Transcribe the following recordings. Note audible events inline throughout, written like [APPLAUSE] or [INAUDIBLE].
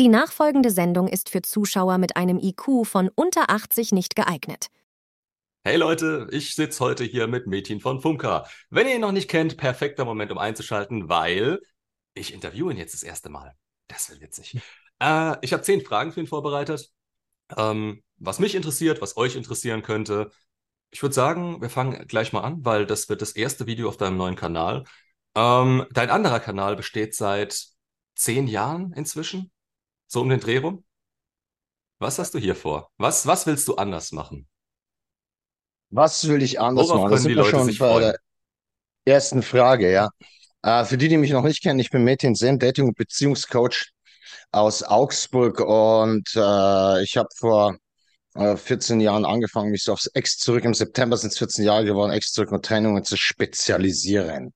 Die nachfolgende Sendung ist für Zuschauer mit einem IQ von unter 80 nicht geeignet. Hey Leute, ich sitze heute hier mit Metin von Funka. Wenn ihr ihn noch nicht kennt, perfekter Moment, um einzuschalten, weil ich interviewe ihn jetzt das erste Mal. Das wird witzig. [LAUGHS] Äh, ich habe zehn Fragen für ihn vorbereitet. Ähm, was mich interessiert, was euch interessieren könnte. Ich würde sagen, wir fangen gleich mal an, weil das wird das erste Video auf deinem neuen Kanal. Ähm, dein anderer Kanal besteht seit zehn Jahren inzwischen, so um den Dreh rum. Was hast du hier vor? Was, was willst du anders machen? Was will ich anders Worauf machen? Das sind die wir Leute schon sich bei freuen? der ersten Frage, ja. Äh, für die, die mich noch nicht kennen, ich bin Metin Sen, Dating- und Beziehungscoach aus Augsburg und äh, ich habe vor äh, 14 Jahren angefangen, mich so aufs Ex zurück. Im September sind es 14 Jahre geworden, Ex zurück und Trennungen zu spezialisieren.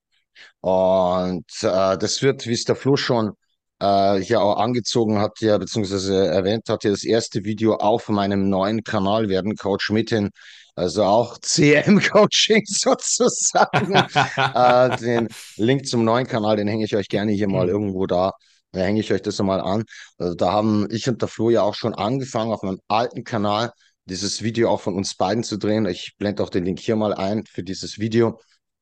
Und äh, das wird, wie es der Flo schon äh, hier auch angezogen hat, ja, beziehungsweise erwähnt hat, ja das erste Video auf meinem neuen Kanal werden, Coach Metin, also auch [LAUGHS] CM-Coaching [LAUGHS] sozusagen. [LAUGHS] Äh, den Link zum neuen Kanal, den hänge ich euch gerne hier mal irgendwo da. Da hänge ich euch das mal an. Also da haben ich und der Flo ja auch schon angefangen, auf meinem alten Kanal dieses Video auch von uns beiden zu drehen. Ich blende auch den Link hier mal ein für dieses Video,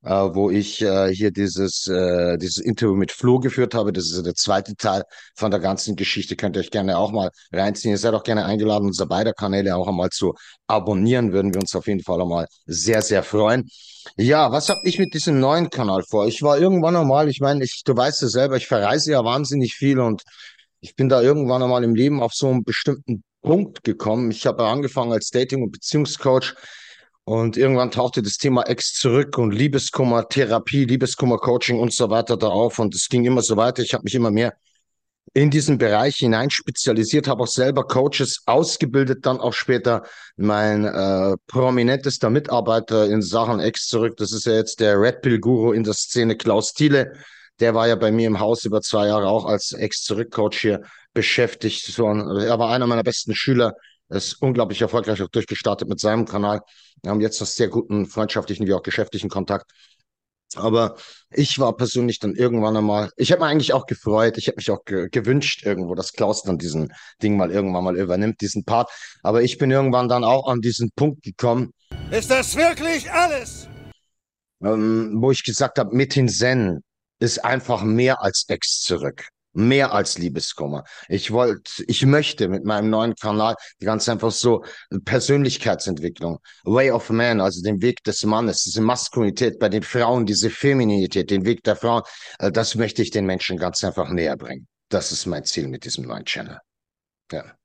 äh, wo ich äh, hier dieses, äh, dieses Interview mit Flo geführt habe. Das ist der zweite Teil von der ganzen Geschichte. Könnt ihr euch gerne auch mal reinziehen. Ihr seid auch gerne eingeladen, unsere beide Kanäle auch einmal zu abonnieren. Würden wir uns auf jeden Fall einmal sehr, sehr freuen. Ja, was habe ich mit diesem neuen Kanal vor? Ich war irgendwann einmal, ich meine, ich, du weißt ja selber, ich verreise ja wahnsinnig viel und ich bin da irgendwann einmal im Leben auf so einen bestimmten Punkt gekommen. Ich habe angefangen als Dating- und Beziehungscoach und irgendwann tauchte das Thema Ex zurück und Liebeskummer, Therapie, Liebeskummer, Coaching und so weiter da auf und es ging immer so weiter. Ich habe mich immer mehr in diesen Bereich hinein spezialisiert, habe auch selber Coaches ausgebildet, dann auch später mein äh, prominentester Mitarbeiter in Sachen Ex zurück. Das ist ja jetzt der Red Pill Guru in der Szene, Klaus Thiele. Der war ja bei mir im Haus über zwei Jahre auch als Ex-Zurück-Coach hier beschäftigt. So ein, er war einer meiner besten Schüler, ist unglaublich erfolgreich auch durchgestartet mit seinem Kanal. Wir haben jetzt noch sehr guten freundschaftlichen wie auch geschäftlichen Kontakt. Aber ich war persönlich dann irgendwann einmal, ich habe mir eigentlich auch gefreut, ich habe mich auch ge gewünscht irgendwo, dass Klaus dann diesen Ding mal irgendwann mal übernimmt, diesen Part. Aber ich bin irgendwann dann auch an diesen Punkt gekommen, Ist das wirklich alles? ähm, wo ich gesagt habe, Metin Zen ist einfach mehr als Ex zurück. Mehr als Liebeskummer. Ich wollte, ich möchte mit meinem neuen Kanal ganz einfach so Persönlichkeitsentwicklung, Way of Man, also den Weg des Mannes, diese Maskulinität bei den Frauen, diese Femininität, den Weg der Frauen, äh, das möchte ich den Menschen ganz einfach näher bringen. Das ist mein Ziel mit diesem neuen Channel. Ja.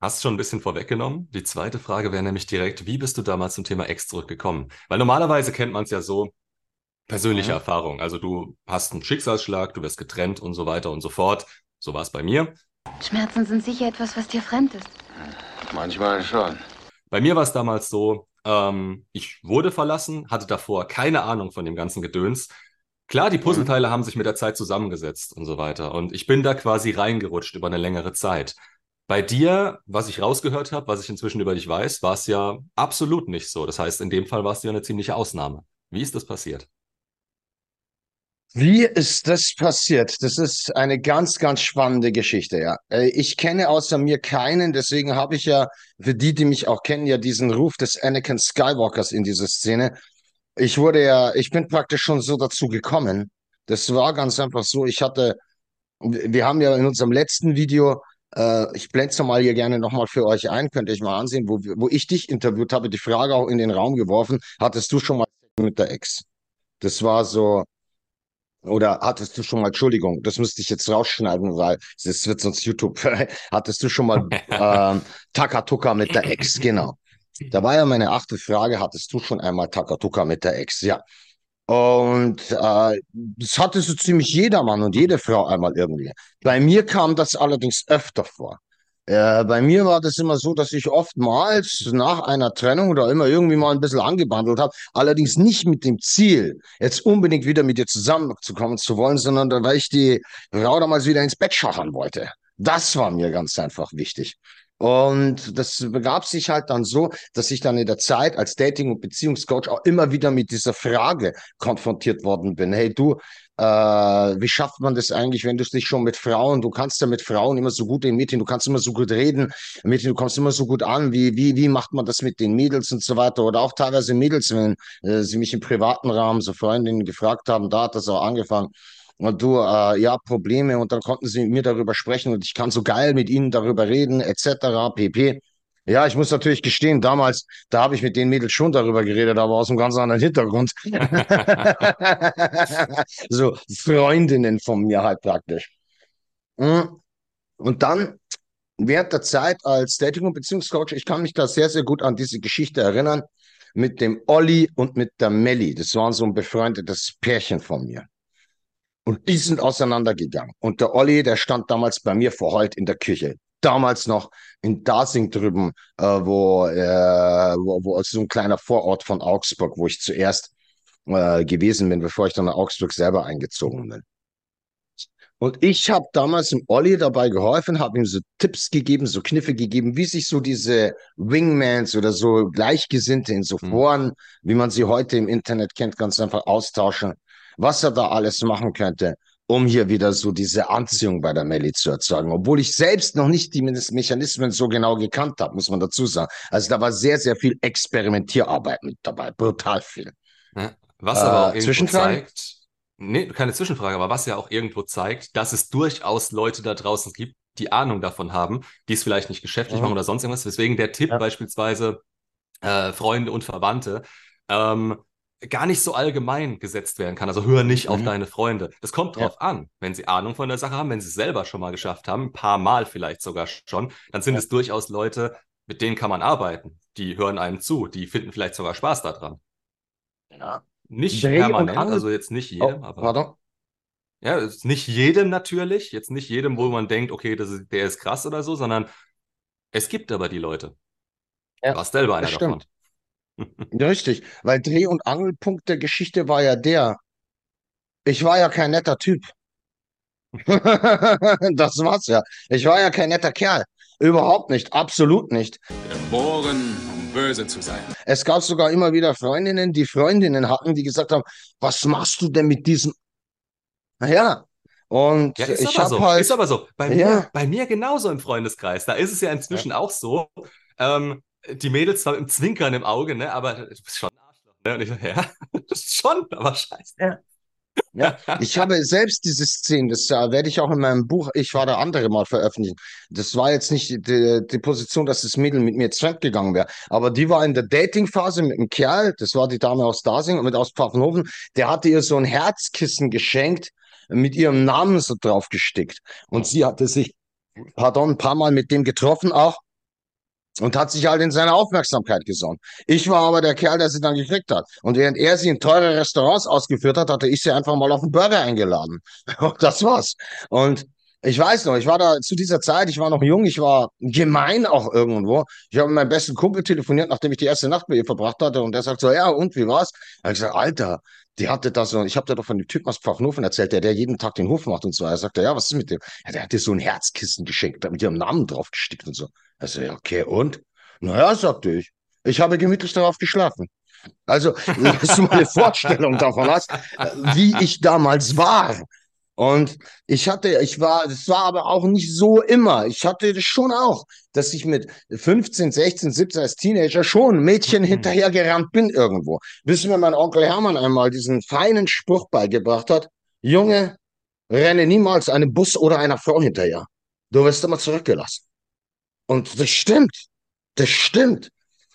Hast schon ein bisschen vorweggenommen. Die zweite Frage wäre nämlich direkt, wie bist du damals zum Thema Ex zurückgekommen? Weil normalerweise kennt man es ja so, persönliche Mhm. Erfahrung. Also du hast einen Schicksalsschlag, du wirst getrennt und so weiter und so fort. So war es bei mir. Schmerzen sind sicher etwas, was dir fremd ist. Manchmal schon. Bei mir war es damals so, ähm, ich wurde verlassen, hatte davor keine Ahnung von dem ganzen Gedöns. Klar, die Puzzleteile haben sich mit der Zeit zusammengesetzt und so weiter. Und ich bin da quasi reingerutscht über eine längere Zeit. Bei dir, was ich rausgehört habe, was ich inzwischen über dich weiß, war es ja absolut nicht so. Das heißt, in dem Fall warst du ja eine ziemliche Ausnahme. Wie ist das passiert? Wie ist das passiert? Das ist eine ganz, ganz spannende Geschichte, ja. Äh, Ich kenne außer mir keinen, deswegen habe ich ja, für die, die mich auch kennen, ja diesen Ruf des Anakin Skywalkers in dieser Szene. Ich wurde ja, ich bin praktisch schon so dazu gekommen. Das war ganz einfach so. Ich hatte, wir haben ja in unserem letzten Video, äh, ich blende es mal hier gerne nochmal für euch ein, könnt ihr euch mal ansehen, wo, wo ich dich interviewt habe, die Frage auch in den Raum geworfen, hattest du schon mal mit der Ex? Das war so, oder hattest du schon mal, Entschuldigung, das müsste ich jetzt rausschneiden, weil das wird sonst YouTube. [LAUGHS] Hattest du schon mal ähm, Takatuka mit der Ex? [LAUGHS] Genau. Da war ja meine achte Frage, hattest du schon einmal Takatuka mit der Ex? Ja. Und äh, das hatte so ziemlich jeder Mann und jede Frau einmal irgendwie. Bei mir kam das allerdings öfter vor. Äh, bei mir war das immer so, dass ich oftmals nach einer Trennung oder immer irgendwie mal ein bisschen angebandelt habe, allerdings nicht mit dem Ziel, jetzt unbedingt wieder mit dir zusammenzukommen zu wollen, sondern weil ich die Frau damals wieder ins Bett schachern wollte. Das war mir ganz einfach wichtig. Und das begab sich halt dann so, dass ich dann in der Zeit als Dating- und Beziehungscoach auch immer wieder mit dieser Frage konfrontiert worden bin. Hey, du, äh, wie schafft man das eigentlich, wenn du dich schon mit Frauen, du kannst ja mit Frauen immer so gut in Mädchen, du kannst immer so gut reden, Mädchen, du kommst immer so gut an, wie, wie, wie macht man das mit den Mädels und so weiter oder auch teilweise Mädels, wenn äh, sie mich im privaten Rahmen, so Freundinnen gefragt haben, da hat das auch angefangen. Und du, äh, ja, Probleme und dann konnten sie mit mir darüber sprechen und ich kann so geil mit ihnen darüber reden, etc., pp. Ja, ich muss natürlich gestehen, damals, da habe ich mit den Mädels schon darüber geredet, aber aus einem ganz anderen Hintergrund. [LAUGHS] so Freundinnen von mir halt praktisch. Hm. Und dann während der Zeit als Dating- und Beziehungscoach, ich kann mich da sehr, sehr gut an diese Geschichte erinnern mit dem Olli und mit der Melli. Das waren so ein befreundetes Pärchen von mir. Und die sind auseinandergegangen. Und der Olli, der stand damals bei mir vor Heult in der Küche damals noch in Dasing drüben, äh, wo, äh, wo, wo also so ein kleiner Vorort von Augsburg, wo ich zuerst äh, gewesen bin, bevor ich dann nach Augsburg selber eingezogen bin. Und ich habe damals dem Olli dabei geholfen, habe ihm so Tipps gegeben, so Kniffe gegeben, wie sich so diese Wingmans oder so Gleichgesinnte in so mhm. Foren, wie man sie heute im Internet kennt, ganz einfach austauschen, was er da alles machen könnte um hier wieder so diese Anziehung bei der Melli zu erzeugen. Obwohl ich selbst noch nicht die Mechanismen so genau gekannt habe, muss man dazu sagen. Also da war sehr, sehr viel Experimentierarbeit mit dabei. Brutal viel. Was aber auch äh, irgendwo zeigt, nee, keine Zwischenfrage, aber was ja auch irgendwo zeigt, dass es durchaus Leute da draußen gibt, die Ahnung davon haben, die es vielleicht nicht geschäftlich mhm. machen oder sonst irgendwas. Deswegen der Tipp ja. beispielsweise äh, Freunde und Verwandte. Ähm, gar nicht so allgemein gesetzt werden kann. Also hör nicht mhm. auf deine Freunde. Das kommt drauf ja. an. Wenn sie Ahnung von der Sache haben, wenn sie es selber schon mal geschafft haben, ein paar Mal vielleicht sogar schon, dann sind ja. es durchaus Leute, mit denen kann man arbeiten. Die hören einem zu, die finden vielleicht sogar Spaß daran. Ja. Nicht Dreh permanent, also jetzt nicht jedem, oh, aber. Pardon? Ja, nicht jedem natürlich, jetzt nicht jedem, wo man denkt, okay, das ist, der ist krass oder so, sondern es gibt aber die Leute. Ja, warst selber einer davon. Richtig, weil Dreh- und Angelpunkt der Geschichte war ja der, ich war ja kein netter Typ. [LAUGHS] das war's ja. Ich war ja kein netter Kerl. Überhaupt nicht, absolut nicht. Geboren, um böse zu sein. Es gab sogar immer wieder Freundinnen, die Freundinnen hatten, die gesagt haben, was machst du denn mit diesem? Naja, und ja, ich habe so. halt. Ist aber so. Bei, ja. mir, bei mir genauso im Freundeskreis. Da ist es ja inzwischen ja. auch so. Ähm, die Mädels zwar im Zwinkern im Auge, ne, aber du bist schon ein Arschloch. Ne? Und ich so, ja, [LAUGHS] das ist schon, aber scheiße. Ja. Ja, ich [LAUGHS] habe selbst diese Szene, das uh, werde ich auch in meinem Buch, ich war der andere mal veröffentlichen. Das war jetzt nicht die, die Position, dass das Mädel mit mir Fremd gegangen wäre, aber die war in der Dating-Phase mit einem Kerl, das war die Dame aus Dasing und mit aus Pfaffenhofen, der hatte ihr so ein Herzkissen geschenkt, mit ihrem Namen so draufgestickt. Und sie hatte sich, pardon, ein paar Mal mit dem getroffen auch und hat sich halt in seine Aufmerksamkeit gesonnen. Ich war aber der Kerl, der sie dann gekriegt hat. Und während er sie in teure Restaurants ausgeführt hat, hatte ich sie einfach mal auf einen Burger eingeladen. [LAUGHS] Und das war's. Und ich weiß noch, ich war da zu dieser Zeit, ich war noch jung, ich war gemein auch irgendwo. Ich habe mit meinem besten Kumpel telefoniert, nachdem ich die erste Nacht bei ihr verbracht hatte. Und der sagt so, ja, und wie war's? Da habe ich gesagt, Alter, die hatte das so, ich habe da doch von dem Typen aus Pfaffenhofen erzählt, der, der jeden Tag den Hof macht und so. Er sagte, ja, was ist mit dem? Ja, der hat dir so ein Herzkissen geschenkt, mit ihrem Namen draufgestickt und so. Also, ja, okay, und? Naja, sagte ich, ich habe gemütlich darauf geschlafen. Also, [LAUGHS] dass du mal eine Vorstellung davon hast, wie ich damals war. Und ich hatte, ich war, das war aber auch nicht so immer. Ich hatte das schon auch, dass ich mit 15, 16, 17 als Teenager schon Mädchen mhm. hinterhergerannt bin irgendwo. Bis mir mein Onkel Hermann einmal diesen feinen Spruch beigebracht hat. Junge, renne niemals einem Bus oder einer Frau hinterher. Du wirst immer zurückgelassen. Und das stimmt. Das stimmt.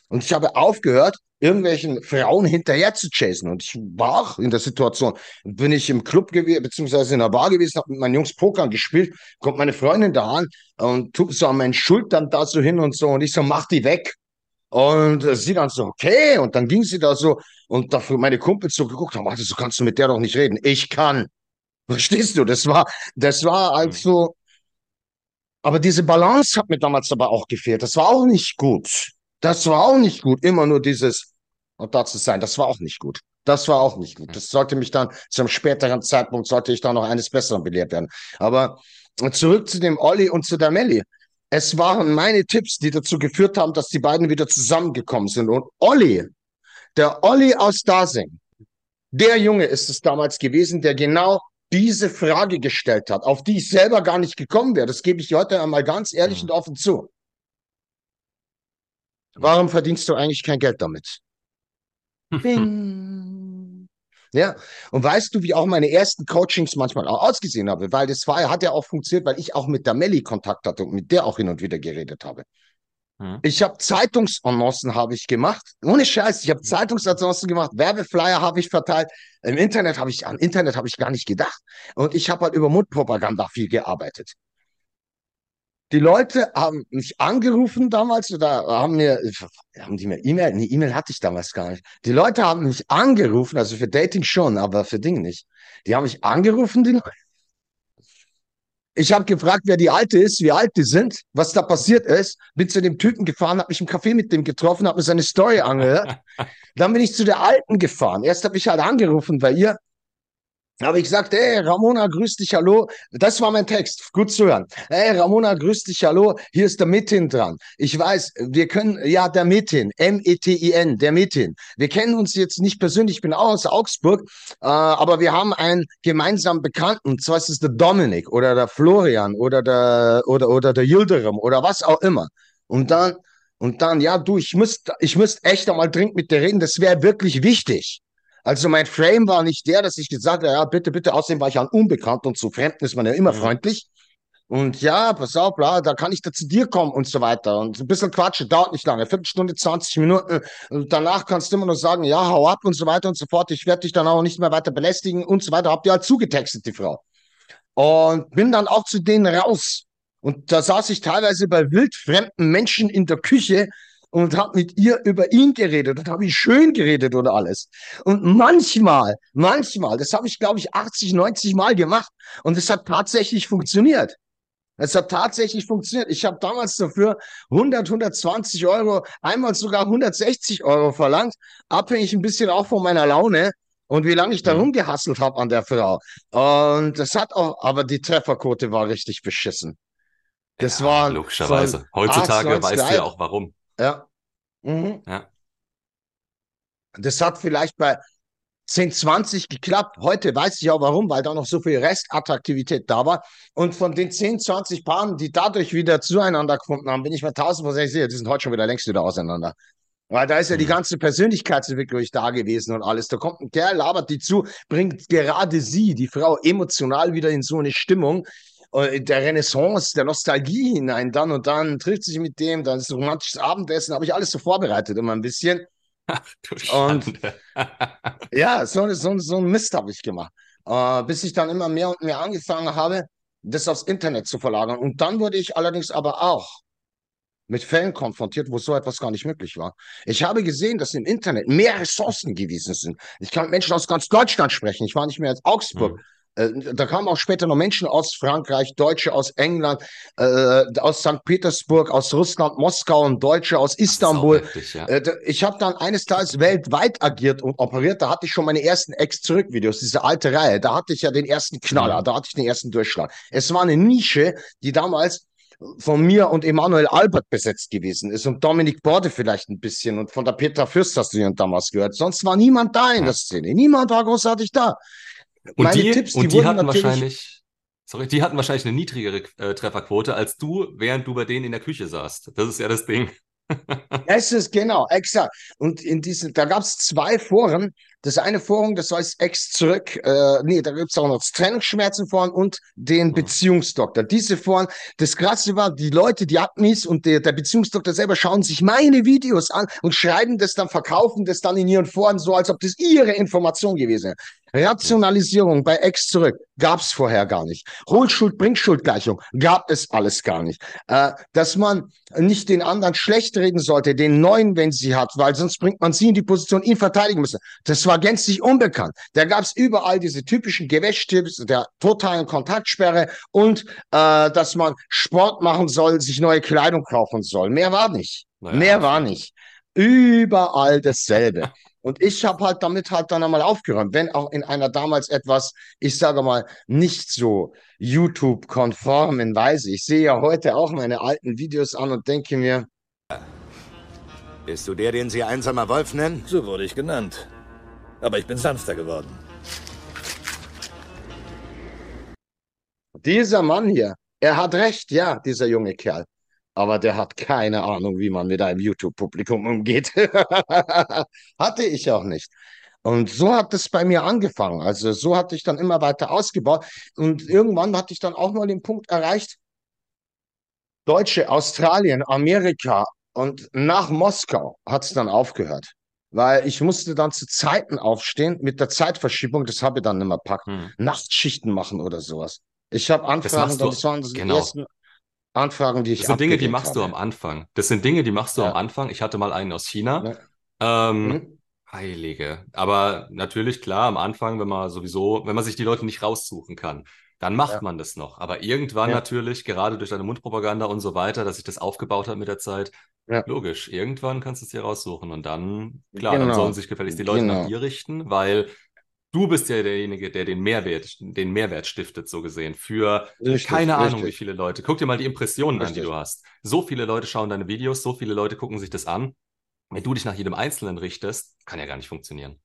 Und ich habe aufgehört, irgendwelchen Frauen hinterher zu chasen. Und ich war auch in der Situation, bin ich im Club gewesen, beziehungsweise in der Bar gewesen, habe mit meinen Jungs Poker gespielt, kommt meine Freundin da an und tut so an meinen Schultern da so hin und so. Und ich so, mach die weg. Und sie dann so, okay. Und dann ging sie da so und dafür meine Kumpels so geguckt haben, warte, so kannst du mit der doch nicht reden. Ich kann. [LAUGHS] Verstehst du? Das war, das war also, aber diese Balance hat mir damals aber auch gefehlt. Das war auch nicht gut. Das war auch nicht gut. Immer nur dieses, und da zu sein, das war auch nicht gut. Das war auch nicht gut. Das sollte mich dann zum späteren Zeitpunkt, sollte ich da noch eines Besseren belehrt werden. Aber zurück zu dem Olli und zu der Melli. Es waren meine Tipps, die dazu geführt haben, dass die beiden wieder zusammengekommen sind. Und Olli, der Olli aus Dasing, der Junge ist es damals gewesen, der genau diese Frage gestellt hat, auf die ich selber gar nicht gekommen wäre. Das gebe ich heute einmal ganz ehrlich Mhm. und offen zu. Warum verdienst du eigentlich kein Geld damit? [LAUGHS] Bing. Ja, und weißt du, wie auch meine ersten Coachings manchmal auch ausgesehen haben? Weil das war, hat ja auch funktioniert, weil ich auch mit der Melli Kontakt hatte und mit der auch hin und wieder geredet habe. Hm. Ich habe Zeitungsannoncen habe ich gemacht. Ohne Scheiß, ich habe Zeitungsannoncen gemacht, Werbeflyer habe ich verteilt. Im Internet habe ich, am Internet habe ich gar nicht gedacht. Und ich habe halt über Mundpropaganda viel gearbeitet. Die Leute haben mich angerufen damals oder haben mir, haben die mir E-Mail, eine E-Mail hatte ich damals gar nicht. Die Leute haben mich angerufen, also für Dating schon, aber für Ding nicht. Die haben mich angerufen, die Leute. Ich habe gefragt, wer die Alte ist, wie alt die sind, was da passiert ist. Bin zu dem Typen gefahren, habe mich im Café mit dem getroffen, habe mir seine Story angehört. [LAUGHS] Dann bin ich zu der Alten gefahren. Erst habe ich halt angerufen bei ihr. Habe ich gesagt, ey, Ramona, grüß dich, hallo. Das war mein Text. Gut zu hören. Ey, Ramona, grüß dich, hallo. Hier ist der Metin dran. Ich weiß, wir können, ja, der Metin, M-E-T-I-N, der Metin. Wir kennen uns jetzt nicht persönlich, ich bin auch aus Augsburg, äh, aber wir haben einen gemeinsamen Bekannten. Und zwar ist es der Dominik oder der Florian oder der, oder, oder der Yildirim oder was auch immer. Und dann, und dann, ja, du, ich müsste, ich müsste echt einmal dringend mit dir reden. Das wäre wirklich wichtig. Also mein Frame war nicht der, dass ich gesagt habe, ja, bitte, bitte, außerdem war ich ja ein Unbekannt und zu Fremden ist man ja immer Mhm. freundlich. Und ja, pass auf, bla, da kann ich da zu dir kommen und so weiter. Und ein bisschen Quatsch, dauert nicht lange, Viertelstunde, 20 Minuten. Und danach kannst du immer nur sagen, ja, hau ab und so weiter und so fort. Ich werde dich dann auch nicht mehr weiter belästigen und so weiter. Habt ihr halt zugetextet, die Frau. Und bin dann auch zu denen raus. Und da saß ich teilweise bei wildfremden Menschen in der Küche und habe mit ihr über ihn geredet und habe ihn schön geredet oder alles. Und manchmal, manchmal, das habe ich, glaube ich, 80, 90 Mal gemacht und es hat tatsächlich funktioniert. Es hat tatsächlich funktioniert. Ich habe damals dafür 100, 120 Euro, einmal sogar 160 Euro verlangt, abhängig ein bisschen auch von meiner Laune und wie lange ich da Mhm. rumgehasselt habe an der Frau. Und das hat auch, aber die Trefferquote war richtig beschissen. Das Ja, war logischerweise. Heutzutage 18, weißt du ja auch warum. Ja. Mhm. Ja. Das hat vielleicht bei 10, 20 geklappt. Heute weiß ich auch warum, weil da noch so viel Restattraktivität da war. Und von den 10, 20 Paaren, die dadurch wieder zueinander gefunden haben, bin ich mir tausendprozentig sicher, die sind heute schon wieder längst wieder auseinander. Weil da ist ja die Mhm. ganze Persönlichkeitsentwicklung da gewesen und alles. Da kommt ein Kerl, labert die zu, bringt gerade sie, die Frau, emotional wieder in so eine Stimmung der Renaissance, der Nostalgie hinein. Dann und dann trifft sich mit dem, dann ist ein romantisches Abendessen, habe ich alles so vorbereitet, immer ein bisschen. Du Und-. [LAUGHS] Ja, so, so, so ein Mist habe ich gemacht. Äh, bis ich dann immer mehr und mehr angefangen habe, das aufs Internet zu verlagern. Und dann wurde ich allerdings aber auch mit Fällen konfrontiert, wo so etwas gar nicht möglich war. Ich habe gesehen, dass im Internet mehr Ressourcen gewesen sind. Ich kann mit Menschen aus ganz Deutschland sprechen. Ich war nicht mehr als Augsburg. Mhm. Äh, Da kamen auch später noch Menschen aus Frankreich, Deutsche aus England, äh, aus St. Petersburg, aus Russland, Moskau und Deutsche aus Istanbul. heftig, ja. Äh, Ich habe dann eines Tages weltweit agiert und operiert. Da hatte ich schon meine ersten Ex-Zurück-Videos, diese alte Reihe. Da hatte ich ja den ersten Knaller, Mhm. da hatte ich den ersten Durchschlag. Es war eine Nische, die damals von mir und Emanuel Albert besetzt gewesen ist und Dominik Borde vielleicht ein bisschen und von der Petra Fürst hast du ja damals gehört. Sonst war niemand da in der Szene. Niemand war großartig da. Und Meine die, Tipps, die und die hatten wahrscheinlich, sorry, die hatten wahrscheinlich eine niedrigere äh, Trefferquote als du, während du bei denen in der Küche saßt. Das ist ja das Ding. [LAUGHS] Es ist genau, exakt. Und in diesen, da gab es zwei Foren. Das eine Forum, das heißt Ex zurück. Äh, nee, da gibt es auch noch das Trennungsschmerzenforen und den Mhm. Beziehungsdoktor. Diese Foren, das Krasse war, die Leute, die Admis und der, der Beziehungsdoktor selber schauen sich meine Videos an und schreiben das dann, verkaufen das dann in ihren Foren so, als ob das ihre Information gewesen wäre. Rationalisierung bei Ex zurück gab's vorher gar nicht. Hohlschuld, Bringschuldgleichung gab es alles gar nicht. Äh, dass man nicht den anderen schlecht reden sollte, den neuen, wenn sie hat, weil sonst bringt man sie in die Position, ihn verteidigen müssen. Das war gänzlich unbekannt. Da gab's überall diese typischen Gewäschtipps der totalen Kontaktsperre und äh, dass man Sport machen soll, sich neue Kleidung kaufen soll. Mehr war nicht. Naja, Mehr war nicht. Überall dasselbe. Und ich habe halt damit halt dann einmal aufgeräumt, wenn auch in einer damals etwas, ich sage mal, nicht so YouTube-konformen Weise. Ich sehe ja heute auch meine alten Videos an und denke mir, Bist du der, den Sie einsamer Wolf nennen? So wurde ich genannt. Aber ich bin sanfter geworden. dieser Mann hier, er hat recht, ja, dieser junge Kerl. Aber der hat keine Ahnung, wie man mit einem YouTube-Publikum umgeht. [LAUGHS] Hatte ich auch nicht. Und so hat es bei mir angefangen. Also so hatte ich dann immer weiter ausgebaut. Und irgendwann hatte ich dann auch mal den Punkt erreicht, Deutsche, Australien, Amerika und nach Moskau hat es dann aufgehört. Weil ich musste dann zu Zeiten aufstehen mit der Zeitverschiebung, das habe ich dann nicht mehr packt. Hm. Nachtschichten machen oder sowas. Ich habe Anfragen, du- das waren die genau. ersten Anfragen, die ich Das sind Dinge, die machst du habe. am Anfang. Das sind Dinge, die machst du Ja. am Anfang. Ich hatte mal einen aus China. Ja. Ähm, Mhm. Heilige. Aber natürlich, klar, am Anfang, wenn man sowieso, wenn man sich die Leute nicht raussuchen kann, dann macht Ja. man das noch. Aber irgendwann natürlich, gerade durch deine Mundpropaganda und so weiter, dass sich das aufgebaut hat mit der Zeit, logisch, irgendwann kannst du es dir raussuchen. Und dann, klar, dann Genau. sollen sich gefälligst die Leute nach Genau. dir richten, weil du bist ja derjenige, der den Mehrwert, den Mehrwert stiftet, so gesehen, für Richtig, keine Ahnung, wie richtig. viele Leute. Guck dir mal die Impressionen an, die Richtig. du hast. So viele Leute schauen deine Videos, so viele Leute gucken sich das an. Wenn du dich nach jedem Einzelnen richtest, kann ja gar nicht funktionieren.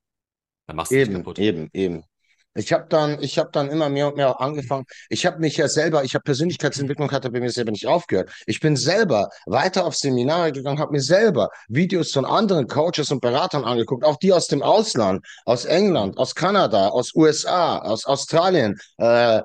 Dann machst du dich Eben, kaputt. eben, eben. Ich habe dann, ich habe dann immer mehr und mehr angefangen. Ich habe mich ja selber, ich habe Persönlichkeitsentwicklung, hatte bei mir selber nicht aufgehört. Ich bin selber weiter auf Seminare gegangen, habe mir selber Videos von anderen Coaches und Beratern angeguckt, auch die aus dem Ausland, aus England, aus Kanada, aus USA, aus Australien, äh,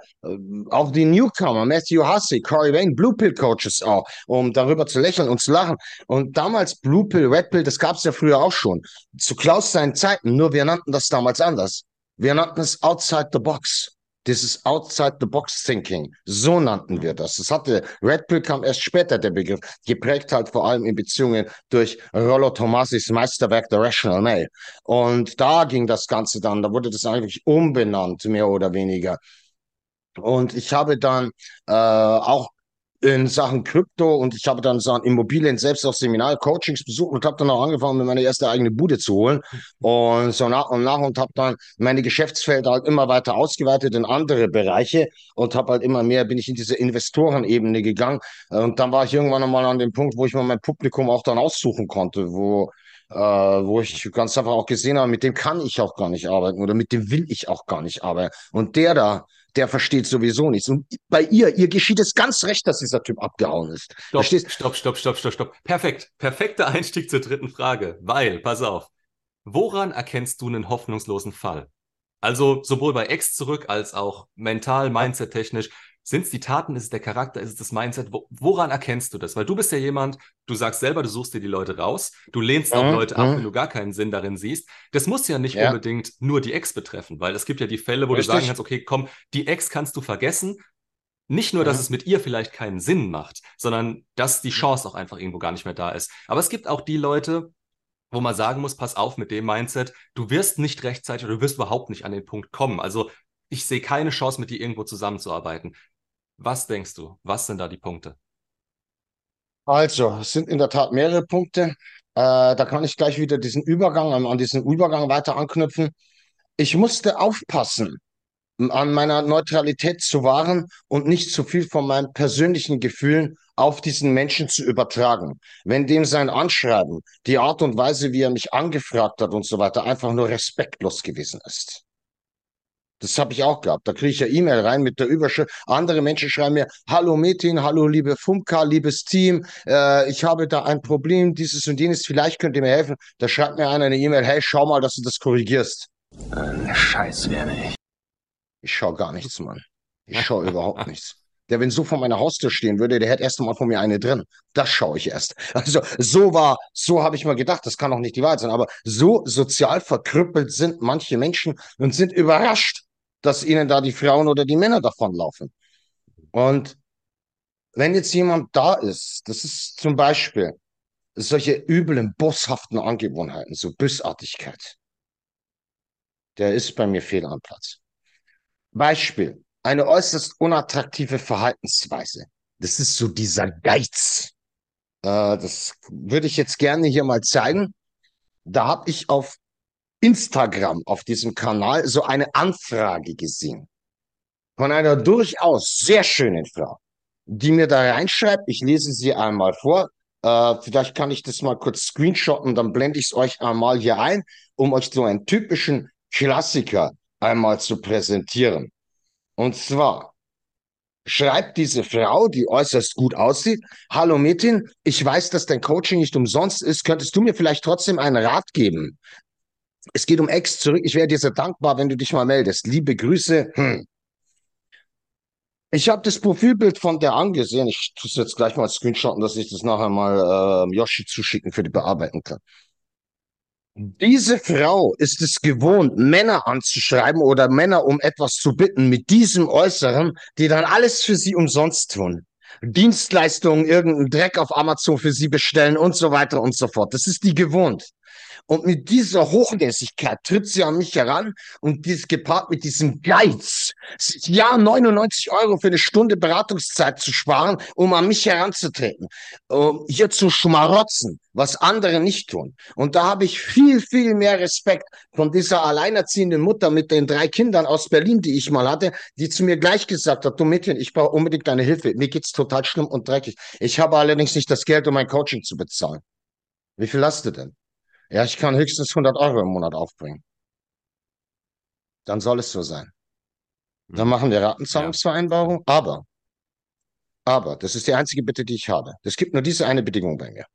auch die Newcomer, Matthew Hussey, Corey Wayne, Blue Pill Coaches auch, um darüber zu lächeln und zu lachen. Und damals Blue Pill, Red Pill, das gab es ja früher auch schon. Zu Klaus seinen Zeiten, nur wir nannten das damals anders. Wir nannten es outside the box. Dieses outside the box thinking. So nannten wir das. Das hatte, Red Pill kam erst später, der Begriff, geprägt halt vor allem in Beziehungen durch Rollo Tomasis Meisterwerk The Rational Male. Und da ging das Ganze dann, da wurde das eigentlich umbenannt, mehr oder weniger. Und ich habe dann äh, auch in Sachen Krypto und ich habe dann Sachen Immobilien selbst auch Seminar, Coachings besucht und habe dann auch angefangen, mir meine erste eigene Bude zu holen und so nach und nach und habe dann meine Geschäftsfelder halt immer weiter ausgeweitet in andere Bereiche und habe halt immer mehr, bin ich in diese Investorenebene gegangen und dann war ich irgendwann einmal an dem Punkt, wo ich mir mein Publikum auch dann aussuchen konnte, wo äh, wo ich ganz einfach auch gesehen habe, mit dem kann ich auch gar nicht arbeiten oder mit dem will ich auch gar nicht arbeiten. Und der da, der versteht sowieso nichts. Und bei ihr, ihr geschieht es ganz recht, dass dieser Typ abgehauen ist. Stopp, Verstehst? stopp, stopp, stopp, stopp, stopp. Perfekt. Perfekter Einstieg zur dritten Frage. Weil, pass auf, woran erkennst du einen hoffnungslosen Fall? Also sowohl bei Ex zurück als auch mental, mindset-technisch. Sind es die Taten, ist es der Charakter, ist es das Mindset? Wo, woran erkennst du das? Weil du bist ja jemand, du sagst selber, du suchst dir die Leute raus, du lehnst auch Mhm, Leute ab, mhm. wenn du gar keinen Sinn darin siehst. Das muss ja nicht Ja. unbedingt nur die Ex betreffen, weil es gibt ja die Fälle, wo Richtig. du sagen kannst, okay, komm, die Ex kannst du vergessen. Nicht nur, dass Mhm. es mit ihr vielleicht keinen Sinn macht, sondern dass die Chance auch einfach irgendwo gar nicht mehr da ist. Aber es gibt auch die Leute, wo man sagen muss, pass auf mit dem Mindset, du wirst nicht rechtzeitig oder du wirst überhaupt nicht an den Punkt kommen. Also ich sehe keine Chance, mit dir irgendwo zusammenzuarbeiten. Was denkst du? Was sind da die Punkte? Also, es sind in der Tat mehrere Punkte. Äh, da kann ich gleich wieder diesen Übergang, an, an diesen Übergang weiter anknüpfen. Ich musste aufpassen, an meiner Neutralität zu wahren und nicht zu viel von meinen persönlichen Gefühlen auf diesen Menschen zu übertragen. Wenn dem sein Anschreiben, die Art und Weise, wie er mich angefragt hat und so weiter, einfach nur respektlos gewesen ist. Das habe ich auch gehabt. Da kriege ich ja E-Mail rein mit der Überschrift. Andere Menschen schreiben mir, hallo Metin, hallo liebe Fumka, liebes Team, äh, ich habe da ein Problem, dieses und jenes, vielleicht könnt ihr mir helfen. Da schreibt mir einer eine E-Mail, hey, schau mal, dass du das korrigierst. Ein Scheiß wäre ich. Ich schaue gar nichts, Mann. Ich schaue überhaupt nichts. Der, wenn so vor meiner Haustür stehen würde, der hätte erst einmal von mir eine drin. Das schaue ich erst. Also so war, so habe ich mal gedacht, das kann doch nicht die Wahrheit sein, aber so sozial verkrüppelt sind manche Menschen und sind überrascht, dass ihnen da die Frauen oder die Männer davonlaufen. Und wenn jetzt jemand da ist, das ist zum Beispiel solche üblen, bosshaften Angewohnheiten, so Bösartigkeit, der ist bei mir fehl am Platz. Beispiel, eine äußerst unattraktive Verhaltensweise. Das ist so dieser Geiz. Äh, das würde ich jetzt gerne hier mal zeigen. Da habe ich auf Instagram, auf diesem Kanal, so eine Anfrage gesehen. Von einer durchaus sehr schönen Frau, die mir da reinschreibt. Ich lese sie einmal vor. Äh, vielleicht kann ich das mal kurz screenshotten, dann blende ich es euch einmal hier ein, um euch so einen typischen Klassiker einmal zu präsentieren. Und zwar schreibt diese Frau, die äußerst gut aussieht, Hallo Metin, ich weiß, dass dein Coaching nicht umsonst ist. Könntest du mir vielleicht trotzdem einen Rat geben? Es geht um Ex zurück. Ich wäre dir sehr dankbar, wenn du dich mal meldest. Liebe Grüße. Hm. Ich habe das Profilbild von der angesehen. Ich tue es jetzt gleich mal screenshotten, dass ich das nachher mal äh, Yoshi zuschicken für die bearbeiten kann. Diese Frau ist es gewohnt, Männer anzuschreiben oder Männer um etwas zu bitten mit diesem Äußeren, die dann alles für sie umsonst tun. Dienstleistungen, irgendeinen Dreck auf Amazon für sie bestellen und so weiter und so fort. Das ist die gewohnt. Und mit dieser Hochnäsigkeit tritt sie an mich heran und dies gepaart mit diesem Geiz, ja, 99 Euro für eine Stunde Beratungszeit zu sparen, um an mich heranzutreten, um hier zu schmarotzen, was andere nicht tun. Und da habe ich viel, viel mehr Respekt von dieser alleinerziehenden Mutter mit den drei Kindern aus Berlin, die ich mal hatte, die zu mir gleich gesagt hat, du Mädchen, ich brauche unbedingt deine Hilfe. Mir geht's total schlimm und dreckig. Ich habe allerdings nicht das Geld, um mein Coaching zu bezahlen. Wie viel hast du denn? Ja, ich kann höchstens 100 Euro im Monat aufbringen. Dann soll es so sein. Dann Mhm. machen wir Ratenzahlungsvereinbarung, aber, aber, das ist die einzige Bitte, die ich habe. Es gibt nur diese eine Bedingung bei mir.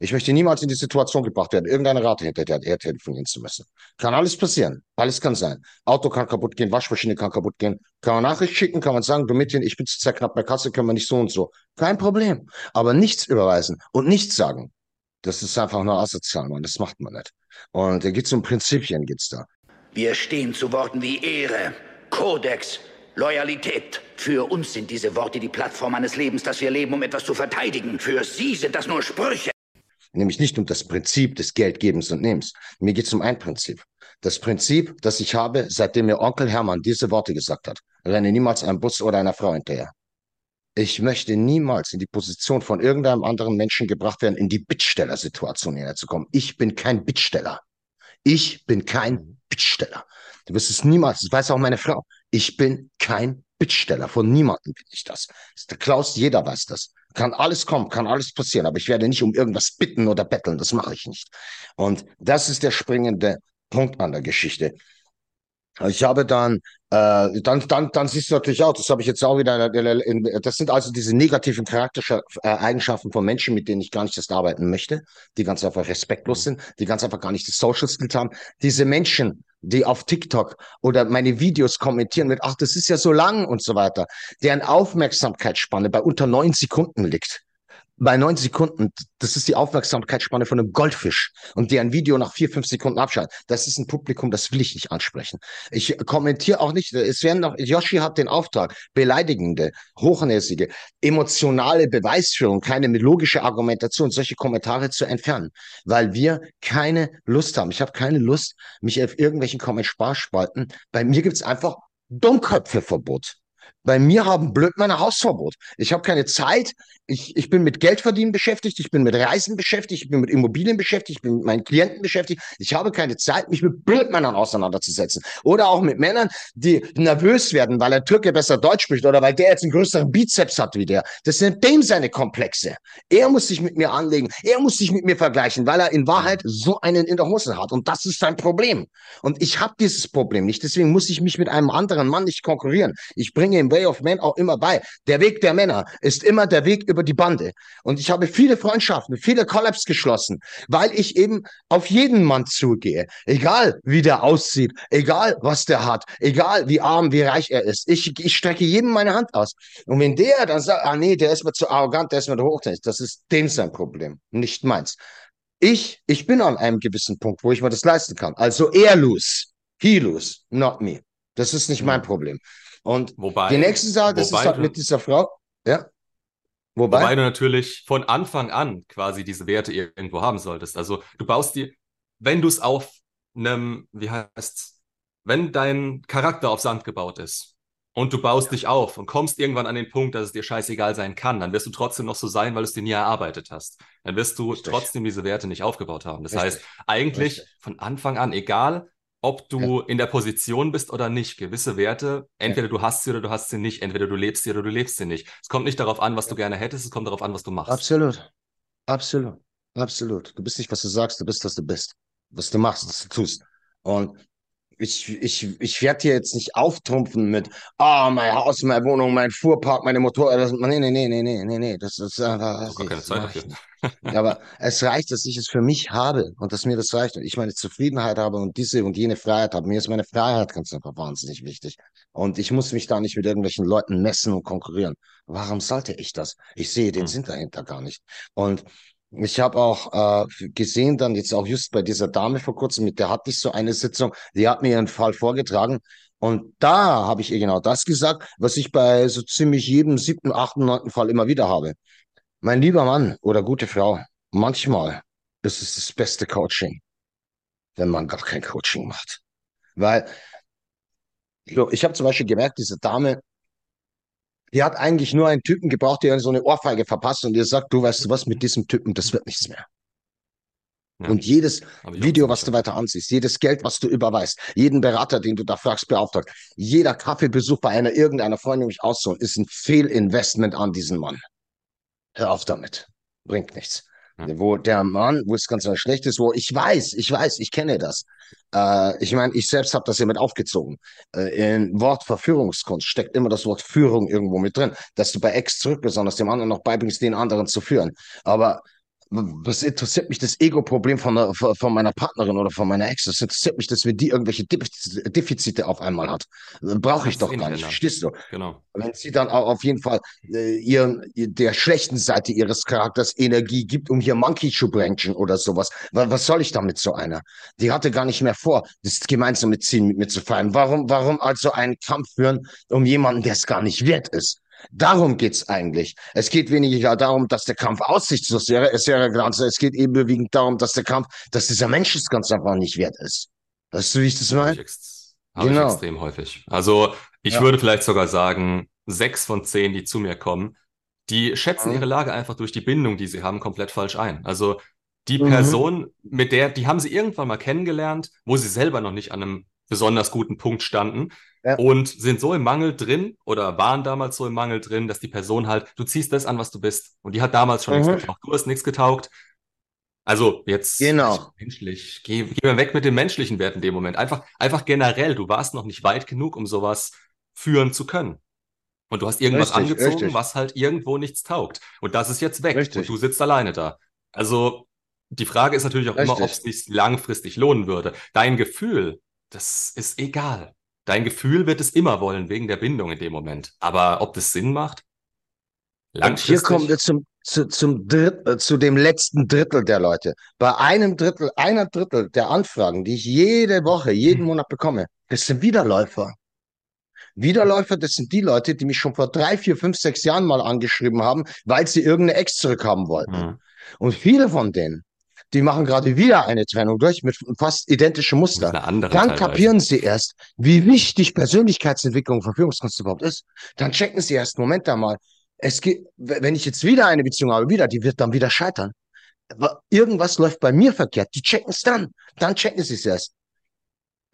Ich möchte niemals in die Situation gebracht werden, irgendeine Rate hinterher telefonieren zu müssen. Kann alles passieren. Alles kann sein. Auto kann kaputt gehen, Waschmaschine kann kaputt gehen. Kann man Nachricht schicken, kann man sagen, du Mädchen, ich bin zurzeit knapp bei Kasse, können wir nicht so und so. Kein Problem. Aber nichts überweisen und nichts sagen. Das ist einfach nur asozial, Mann. Das macht man nicht. Und da geht's um Prinzipien, geht's da. Wir stehen zu Worten wie Ehre, Kodex, Loyalität. Für uns sind diese Worte die Plattform eines Lebens, das wir leben, um etwas zu verteidigen. Für Sie sind das nur Sprüche. Nämlich nicht um das Prinzip des Geldgebens und Nehmens. Mir geht's um ein Prinzip. Das Prinzip, das ich habe, seitdem mir Onkel Hermann diese Worte gesagt hat. Renne niemals einem Bus oder einer Frau hinterher. Ich möchte niemals in die Position von irgendeinem anderen Menschen gebracht werden, in die Bittsteller-Situation hineinzukommen. Ich bin kein Bittsteller. Ich bin kein Bittsteller. Du wirst es niemals, das weiß auch meine Frau. Ich bin kein Bittsteller. Von niemandem bin ich das. das ist der Klaus, jeder weiß das. Kann alles kommen, kann alles passieren, aber ich werde nicht um irgendwas bitten oder betteln. Das mache ich nicht. Und das ist der springende Punkt an der Geschichte. Ich habe dann, äh, dann, dann, dann siehst du natürlich auch, das habe ich jetzt auch wieder, in, in, das sind also diese negativen Charaktereigenschaften von Menschen, mit denen ich gar nicht erst arbeiten möchte, die ganz einfach respektlos sind, die ganz einfach gar nicht das Social Skills haben. Diese Menschen, die auf TikTok oder meine Videos kommentieren mit, ach, das ist ja so lang und so weiter, deren Aufmerksamkeitsspanne bei unter neun Sekunden liegt bei neun Sekunden, das ist die Aufmerksamkeitsspanne von einem Goldfisch und der ein Video nach vier, fünf Sekunden abschaltet. Das ist ein Publikum, das will ich nicht ansprechen. Ich kommentiere auch nicht, es werden noch, Yoshi hat den Auftrag, beleidigende, hochnäsige, emotionale Beweisführung, keine logische Argumentation, solche Kommentare zu entfernen, weil wir keine Lust haben. Ich habe keine Lust, mich auf irgendwelchen Kommentarspalten, bei mir gibt's einfach Dummköpfeverbot. Bei mir haben Blödmänner Hausverbot. Ich habe keine Zeit. Ich, ich bin mit Geldverdienen beschäftigt. Ich bin mit Reisen beschäftigt. Ich bin mit Immobilien beschäftigt. Ich bin mit meinen Klienten beschäftigt. Ich habe keine Zeit, mich mit Blödmännern auseinanderzusetzen. Oder auch mit Männern, die nervös werden, weil ein Türke besser Deutsch spricht oder weil der jetzt einen größeren Bizeps hat wie der. Das sind dem seine Komplexe. Er muss sich mit mir anlegen. Er muss sich mit mir vergleichen, weil er in Wahrheit so einen in der Hose hat. Und das ist sein Problem. Und ich habe dieses Problem nicht. Deswegen muss ich mich mit einem anderen Mann nicht konkurrieren. Ich bringe im Way of Man auch immer bei. Der Weg der Männer ist immer der Weg über die Bande. Und ich habe viele Freundschaften, viele Collabs geschlossen, weil ich eben auf jeden Mann zugehe. Egal, wie der aussieht, egal, was der hat, egal, wie arm, wie reich er ist. Ich, ich strecke jedem meine Hand aus. Und wenn der dann sagt, ah nee, der ist mir zu arrogant, der ist mir zu hochtennis, das ist dem sein Problem, nicht meins. Ich, ich bin an einem gewissen Punkt, wo ich mir das leisten kann. Also er lose, he lose, not me. Das ist nicht mein Problem. Und Wobei, die nächste Sache, das wobei ist halt mit dieser Frau, ja. Wobei, Wobei du natürlich von Anfang an quasi diese Werte irgendwo haben solltest. Also du baust die, wenn du es auf einem, wie heißt's, wenn dein Charakter auf Sand gebaut ist und du baust dich auf und kommst irgendwann an den Punkt, dass es dir scheißegal sein kann, dann wirst du trotzdem noch so sein, weil du es dir nie erarbeitet hast. Dann wirst du Richtig. trotzdem diese Werte nicht aufgebaut haben. Das Richtig. heißt, eigentlich Richtig. von Anfang an, egal ob du in der Position bist oder nicht, gewisse Werte, entweder du hast sie oder du hast sie nicht, entweder du lebst sie oder du lebst sie nicht. Es kommt nicht darauf an, was du gerne hättest, es kommt darauf an, was du machst. absolut, absolut, absolut. Du bist nicht, was du sagst, du bist, was du bist. Was du machst, was du tust. Und ich, ich, ich werde hier jetzt nicht auftrumpfen mit, ah, mein Haus, meine Wohnung, mein Fuhrpark, meine Motorräder. Das, nee, nee, nee, nee, nee, nee, nee. Das ist einfach. Doch gar keine Zeit dafür. Aber es reicht, dass ich es für mich habe und dass mir das reicht und ich meine Zufriedenheit habe und diese und jene Freiheit habe. Mir ist meine Freiheit ganz einfach wahnsinnig wichtig. Und ich muss mich da nicht mit irgendwelchen Leuten messen und konkurrieren. Warum sollte ich das? Ich sehe den Hm. Sinn dahinter gar nicht. Und ich habe auch äh, gesehen, dann jetzt auch just bei dieser Dame vor kurzem, mit der hatte ich so eine Sitzung, die hat mir ihren Fall vorgetragen. Und da habe ich ihr genau das gesagt, was ich bei so ziemlich jedem siebten, achten, neunten Fall immer wieder habe. Mein lieber Mann oder gute Frau, manchmal ist es das beste Coaching, wenn man gar kein Coaching macht. Weil so, ich habe zum Beispiel gemerkt, diese Dame, die hat eigentlich nur einen Typen gebraucht, der so eine Ohrfeige verpasst und ihr sagt, du weißt du was, mit diesem Typen, das wird nichts mehr. Ja. Und jedes Video, was du weiter ansiehst, jedes Geld, was du überweist, jeden Berater, den du da fragst, beauftragt, jeder Kaffeebesuch bei einer irgendeiner Freundin mich auszuholen, ist ein Fehlinvestment an diesen Mann. Hör auf damit. Bringt nichts. Ja. Wo der Mann, wo es ganz schlecht ist, wo ich weiß, ich weiß, ich kenne das. Äh, ich meine, ich selbst habe das hier mit aufgezogen. Äh, in Wort Verführungskunst steckt immer das Wort Führung irgendwo mit drin, dass du bei Ex zurück besonders dem anderen noch beibringst, den anderen zu führen. Aber was interessiert mich das Ego-Problem von, der- von meiner Partnerin oder von meiner Ex? Das interessiert mich, dass wir die irgendwelche Defiz- Defizite auf einmal hat. Brauche ich doch gar nicht verstehst du? Genau. Wenn sie dann auch auf jeden Fall äh, ihren, ihr- der schlechten Seite ihres Charakters Energie gibt, um hier Monkey zu branchen oder sowas, wa- was soll ich da mit so einer? Die hatte gar nicht mehr vor, das gemeinsame Ziel mit mir zu feiern. Warum, warum also einen Kampf führen um jemanden, der es gar nicht wert ist? Darum geht's eigentlich. Es geht weniger darum, dass der Kampf aussichtslos wäre. Es wäre ganz, es geht eben überwiegend darum, dass der Kampf, dass dieser Mensch es ganz einfach nicht wert ist. Weißt du, wie ich das ich, meine? habe ich Genau. extrem häufig. Also ich Ja. würde vielleicht sogar sagen, sechs von zehn, die zu mir kommen, die schätzen Mhm. ihre Lage einfach durch die Bindung, die sie haben, komplett falsch ein. Also die Mhm. Person, mit der, die haben sie irgendwann mal kennengelernt, wo sie selber noch nicht an einem besonders guten Punkt standen Ja. und sind so im Mangel drin oder waren damals so im Mangel drin, dass die Person halt, du ziehst das an, was du bist. Und die hat damals schon Mhm. nichts getaugt. Du hast nichts getaugt. Also jetzt Genau. menschlich. Geh, geh mal weg mit dem menschlichen Wert in dem Moment. Einfach, einfach generell, du warst noch nicht weit genug, um sowas führen zu können. Und du hast irgendwas Richtig, angezogen, richtig. was halt irgendwo nichts taugt. Und das ist jetzt weg. Richtig. Und du sitzt alleine da. Also die Frage ist natürlich auch immer, ob es sich langfristig lohnen würde. Dein Gefühl, das ist egal. Dein Gefühl wird es immer wollen, wegen der Bindung in dem Moment. Aber ob das Sinn macht? Und hier Langfristig? kommen wir zum, zu, zum Dritt, äh, zu dem letzten Drittel der Leute. Bei einem Drittel, einer Drittel der Anfragen, die ich jede Woche, jeden Mhm. Monat bekomme, das sind Wiederläufer. Wiederläufer, das sind die Leute, die mich schon vor drei, vier, fünf, sechs Jahren mal angeschrieben haben, weil sie irgendeine Ex zurückhaben wollten. Hm. Und viele von denen, die machen gerade wieder eine Trennung durch mit fast identischem Mit Muster. Dann teilweise. kapieren sie erst, wie wichtig Persönlichkeitsentwicklung und Verführungskunst überhaupt ist. Dann checken sie erst, Moment einmal, es geht, wenn ich jetzt wieder eine Beziehung habe, wieder, die wird dann wieder scheitern. Aber irgendwas läuft bei mir verkehrt. Die checken es dann. Dann checken sie es erst.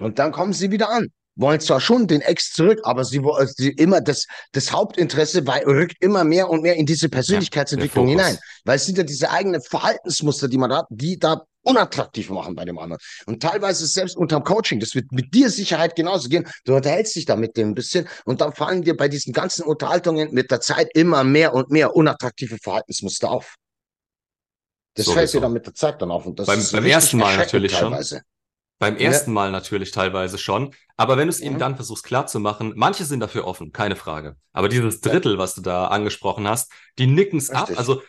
Und dann kommen sie wieder an. Wollen zwar schon den Ex zurück, aber sie, wo- sie immer das, das Hauptinteresse weil, rückt immer mehr und mehr in diese Persönlichkeitsentwicklung Fokus. hinein. Weil es sind ja diese eigenen Verhaltensmuster, die man hat, die da unattraktiv machen bei dem anderen. Und teilweise selbst unterm Coaching, das wird mit dir Sicherheit genauso gehen. Du unterhältst dich da mit dem ein bisschen und dann fallen dir bei diesen ganzen Unterhaltungen mit der Zeit immer mehr und mehr unattraktive Verhaltensmuster auf. Das Sowieso. fällt dir dann mit der Zeit dann auf. Und das Beim- ist beim ersten Mal natürlich schon. Beim ersten Mal natürlich teilweise schon. Aber wenn du es ihnen dann versuchst klarzumachen, manche sind dafür offen, keine Frage. Aber dieses Drittel, was du da angesprochen hast, die nicken es ab. Also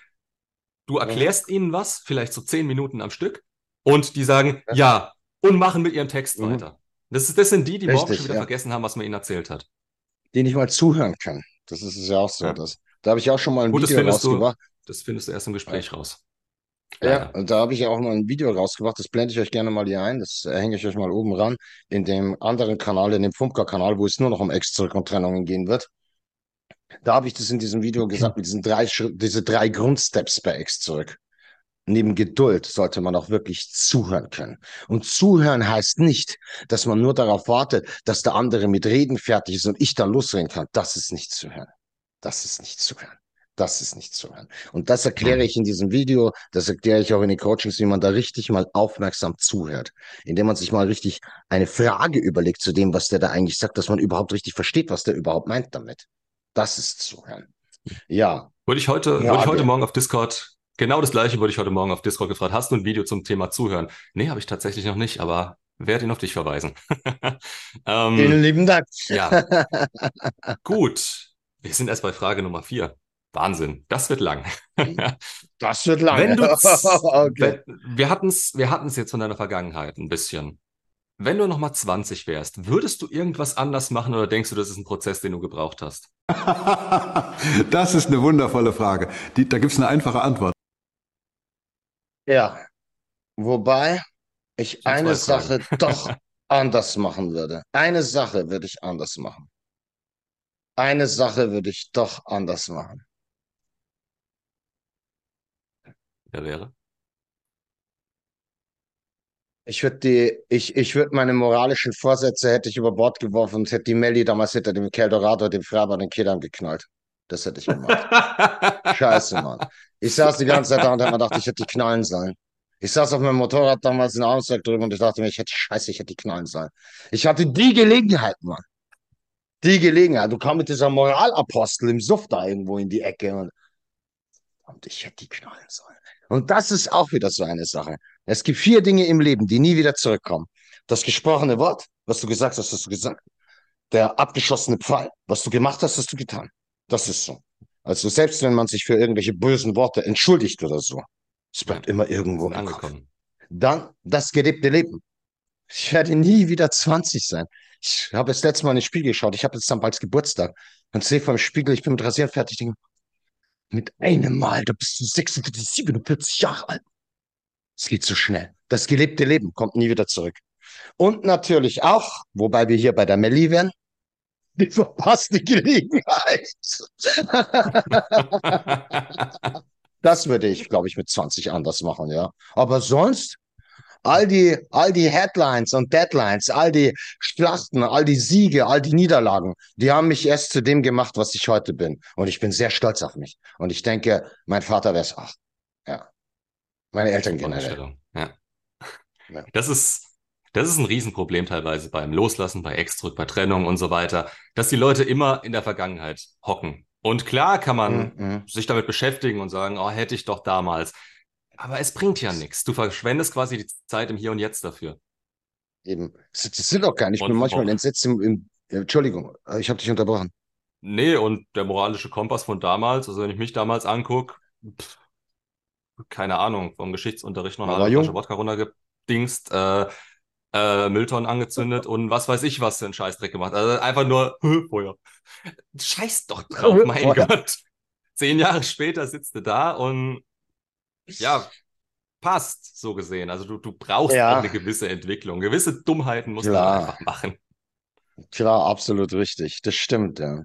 du erklärst ihnen was, vielleicht so zehn Minuten am Stück, und die sagen ja, und machen mit ihrem Text Mhm. weiter. Das, ist, das sind die, die morgen Richtig, schon wieder ja. vergessen haben, was man ihnen erzählt hat. Die nicht mal zuhören können. Das ist es ja auch so. Ja. Das, da habe ich auch schon mal ein Gut, das Video du- rausgebracht. Das findest du erst im Gespräch raus. Ja, und da habe ich ja auch mal ein Video rausgebracht, das blende ich euch gerne mal hier ein, das äh, hänge ich euch mal oben ran, in dem anderen Kanal, in dem Fumka-Kanal, wo es nur noch um Ex-Zurück und Trennungen gehen wird. Da habe ich das in diesem Video gesagt, mit diesen drei Schritt, diese drei Grundsteps bei Ex-Zurück. Neben Geduld sollte man auch wirklich zuhören können. Und zuhören heißt nicht, dass man nur darauf wartet, dass der andere mit Reden fertig ist und ich dann losreden kann. Das ist nicht zuhören. Das ist nicht zuhören. Das ist nicht zuhören. Und das erkläre ich in diesem Video, das erkläre ich auch in den Coachings, wie man da richtig mal aufmerksam zuhört, indem man sich mal richtig eine Frage überlegt zu dem, was der da eigentlich sagt, dass man überhaupt richtig versteht, was der überhaupt meint damit. Das ist zuhören. Ja. Wurde ich heute, wurde ich heute Morgen auf Discord Genau das gleiche wurde ich heute Morgen auf Discord gefragt. Hast du ein Video zum Thema Zuhören? Nee, habe ich tatsächlich noch nicht, aber werde ihn auf dich verweisen. [LAUGHS] ähm, Vielen lieben Dank. ja. [LAUGHS] Gut. Wir sind erst bei Frage Nummer vier. Wahnsinn, das wird lang. [LAUGHS] das wird lang. Wenn [LAUGHS] okay. wir hatten es wir hatten's jetzt von deiner Vergangenheit ein bisschen. Wenn du nochmal 20 wärst, würdest du irgendwas anders machen oder denkst du, das ist ein Prozess, den du gebraucht hast? [LAUGHS] das ist eine wundervolle Frage. Die, da gibt es eine einfache Antwort. Ja, wobei ich eine Sache doch anders machen würde. Eine Sache würde ich anders machen. Eine Sache würde ich doch anders machen. Wer wäre? Ich würde die, ich, ich würde meine moralischen Vorsätze hätte ich über Bord geworfen und hätte die Melli damals hinter dem Keldorado, dem Freiber, den Kedern geknallt. Das hätte ich gemacht. [LAUGHS] Scheiße, Mann. Ich saß die ganze Zeit da und habe mir gedacht, ich hätte die knallen sollen. Ich saß auf meinem Motorrad damals in Armstag drüben und ich dachte mir, ich hätte Scheiße, ich hätte die knallen sollen. Ich hatte die Gelegenheit, Mann. Die Gelegenheit. Du kamst mit dieser Moralapostel im Suff da irgendwo in die Ecke und, und ich hätte die knallen sollen. Und das ist auch wieder so eine Sache. Es gibt vier Dinge im Leben, die nie wieder zurückkommen. Das gesprochene Wort, was du gesagt hast, hast du gesagt. Der abgeschossene Pfeil, was du gemacht hast, hast du getan. Das ist so. Also selbst wenn man sich für irgendwelche bösen Worte entschuldigt oder so, es bleibt immer irgendwo angekommen. Dann das gelebte Leben. Ich werde nie wieder 20 sein. Ich habe das letzte Mal in den Spiegel geschaut. Ich habe jetzt dann bald Geburtstag und sehe vor dem Spiegel, ich bin mit Rasieren fertig. Denke, mit einem Mal, da bist du 46, 47 Jahre alt. Es geht so schnell. Das gelebte Leben kommt nie wieder zurück. Und natürlich auch, wobei wir hier bei der Melli wären, [LAUGHS] die verpasste Gelegenheit. [LAUGHS] das würde ich, glaube ich, mit 20 anders machen, ja. Aber sonst, all die, all die Headlines und Deadlines, all die Schlachten, all die Siege, all die Niederlagen, die haben mich erst zu dem gemacht, was ich heute bin. Und ich bin sehr stolz auf mich. Und ich denke, mein Vater wäre es auch. Ja. Meine Eltern generell. Ja. ja. Das ist, das ist ein Riesenproblem teilweise beim Loslassen, bei Exdruck, bei Trennung und so weiter, dass die Leute immer in der Vergangenheit hocken. Und klar kann man mhm. sich damit beschäftigen und sagen, oh, hätte ich doch damals. Aber es bringt ja nichts. Du verschwendest quasi die Zeit im Hier und Jetzt dafür. Eben. Das, das sind doch gar nicht. Ich bin manchmal entsetzt im, im Entschuldigung, ich habe dich unterbrochen. Nee, und der moralische Kompass von damals, also wenn ich mich damals angucke, keine Ahnung, vom Geschichtsunterricht noch eine Flasche Wodka runtergedingst, äh, äh, Mülltonnen angezündet und was weiß ich, was für ein Scheißdreck gemacht. Also einfach nur [LAUGHS] Feuer. Scheiß doch drauf, [LAUGHS] mein. Gott. Zehn Jahre später sitzt du da und ja, passt so gesehen. Also du, du brauchst ja. eine gewisse Entwicklung. Gewisse Dummheiten musst Klar. du einfach machen. Klar, absolut richtig. Das stimmt, ja.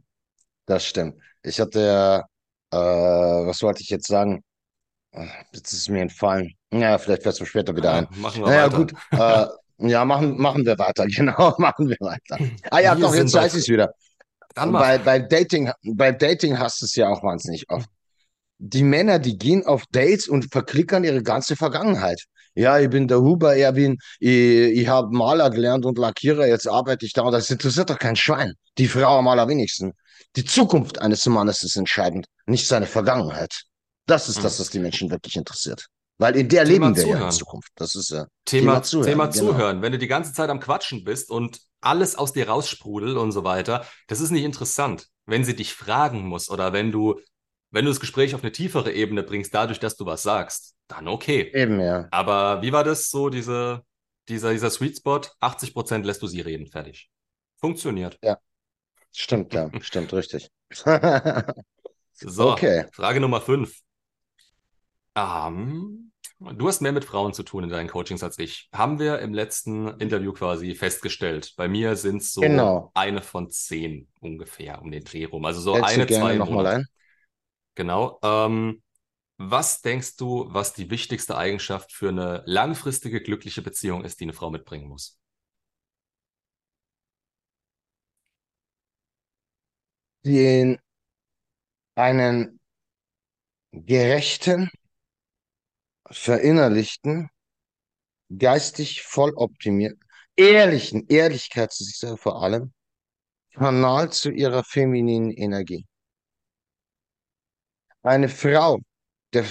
Das stimmt. Ich hatte ja, äh, was wollte ich jetzt sagen? Jetzt ist es mir entfallen. Ja, vielleicht fällt es mir später wieder ein. machen wir naja, weiter. gut. Äh, [LAUGHS] ja, machen, machen wir weiter. [LAUGHS] Genau, machen wir weiter. Ah ja, wir doch, jetzt weiß ich es wieder. Bei, bei Dating, bei Dating hast du es ja auch wahnsinnig oft. Die Männer, die gehen auf Dates und verklickern ihre ganze Vergangenheit. Ja, ich bin der Huber, bin, ich, ich habe Maler gelernt und Lackierer, jetzt arbeite ich da und das interessiert doch kein Schwein. Die Frau am allerwenigsten. Die Zukunft eines Mannes ist entscheidend, nicht seine Vergangenheit. Das ist das, hm. was die Menschen wirklich interessiert. Weil in der Thema leben wir zuhören. ja in Zukunft. Das ist ja Thema, Thema Zuhören. Thema genau. Zuhören. Wenn du die ganze Zeit am Quatschen bist und alles aus dir raussprudelt und so weiter, das ist nicht interessant. Wenn sie dich fragen muss oder wenn du, wenn du das Gespräch auf eine tiefere Ebene bringst, dadurch, dass du was sagst, dann okay. Eben, ja. Aber wie war das so, diese, dieser, dieser Sweet Spot? 80 Prozent lässt du sie reden, fertig. Funktioniert. Ja. Stimmt, ja. [LAUGHS] Stimmt, richtig. [LAUGHS] so, okay. Frage Nummer 5. Um, du hast mehr mit Frauen zu tun in deinen Coachings als ich. Haben wir im letzten Interview quasi festgestellt. Bei mir sind es so genau. eine von zehn ungefähr um den Dreh rum. Also so Hältst eine, du zwei noch mal ein? Genau. Ähm, was denkst du, was die wichtigste Eigenschaft für eine langfristige, glückliche Beziehung ist, die eine Frau mitbringen muss? Den einen gerechten, verinnerlichten, geistig voll optimierten, ehrlichen, Ehrlichkeit zu sich selber vor allem, Kanal zu ihrer femininen Energie. Eine Frau, der,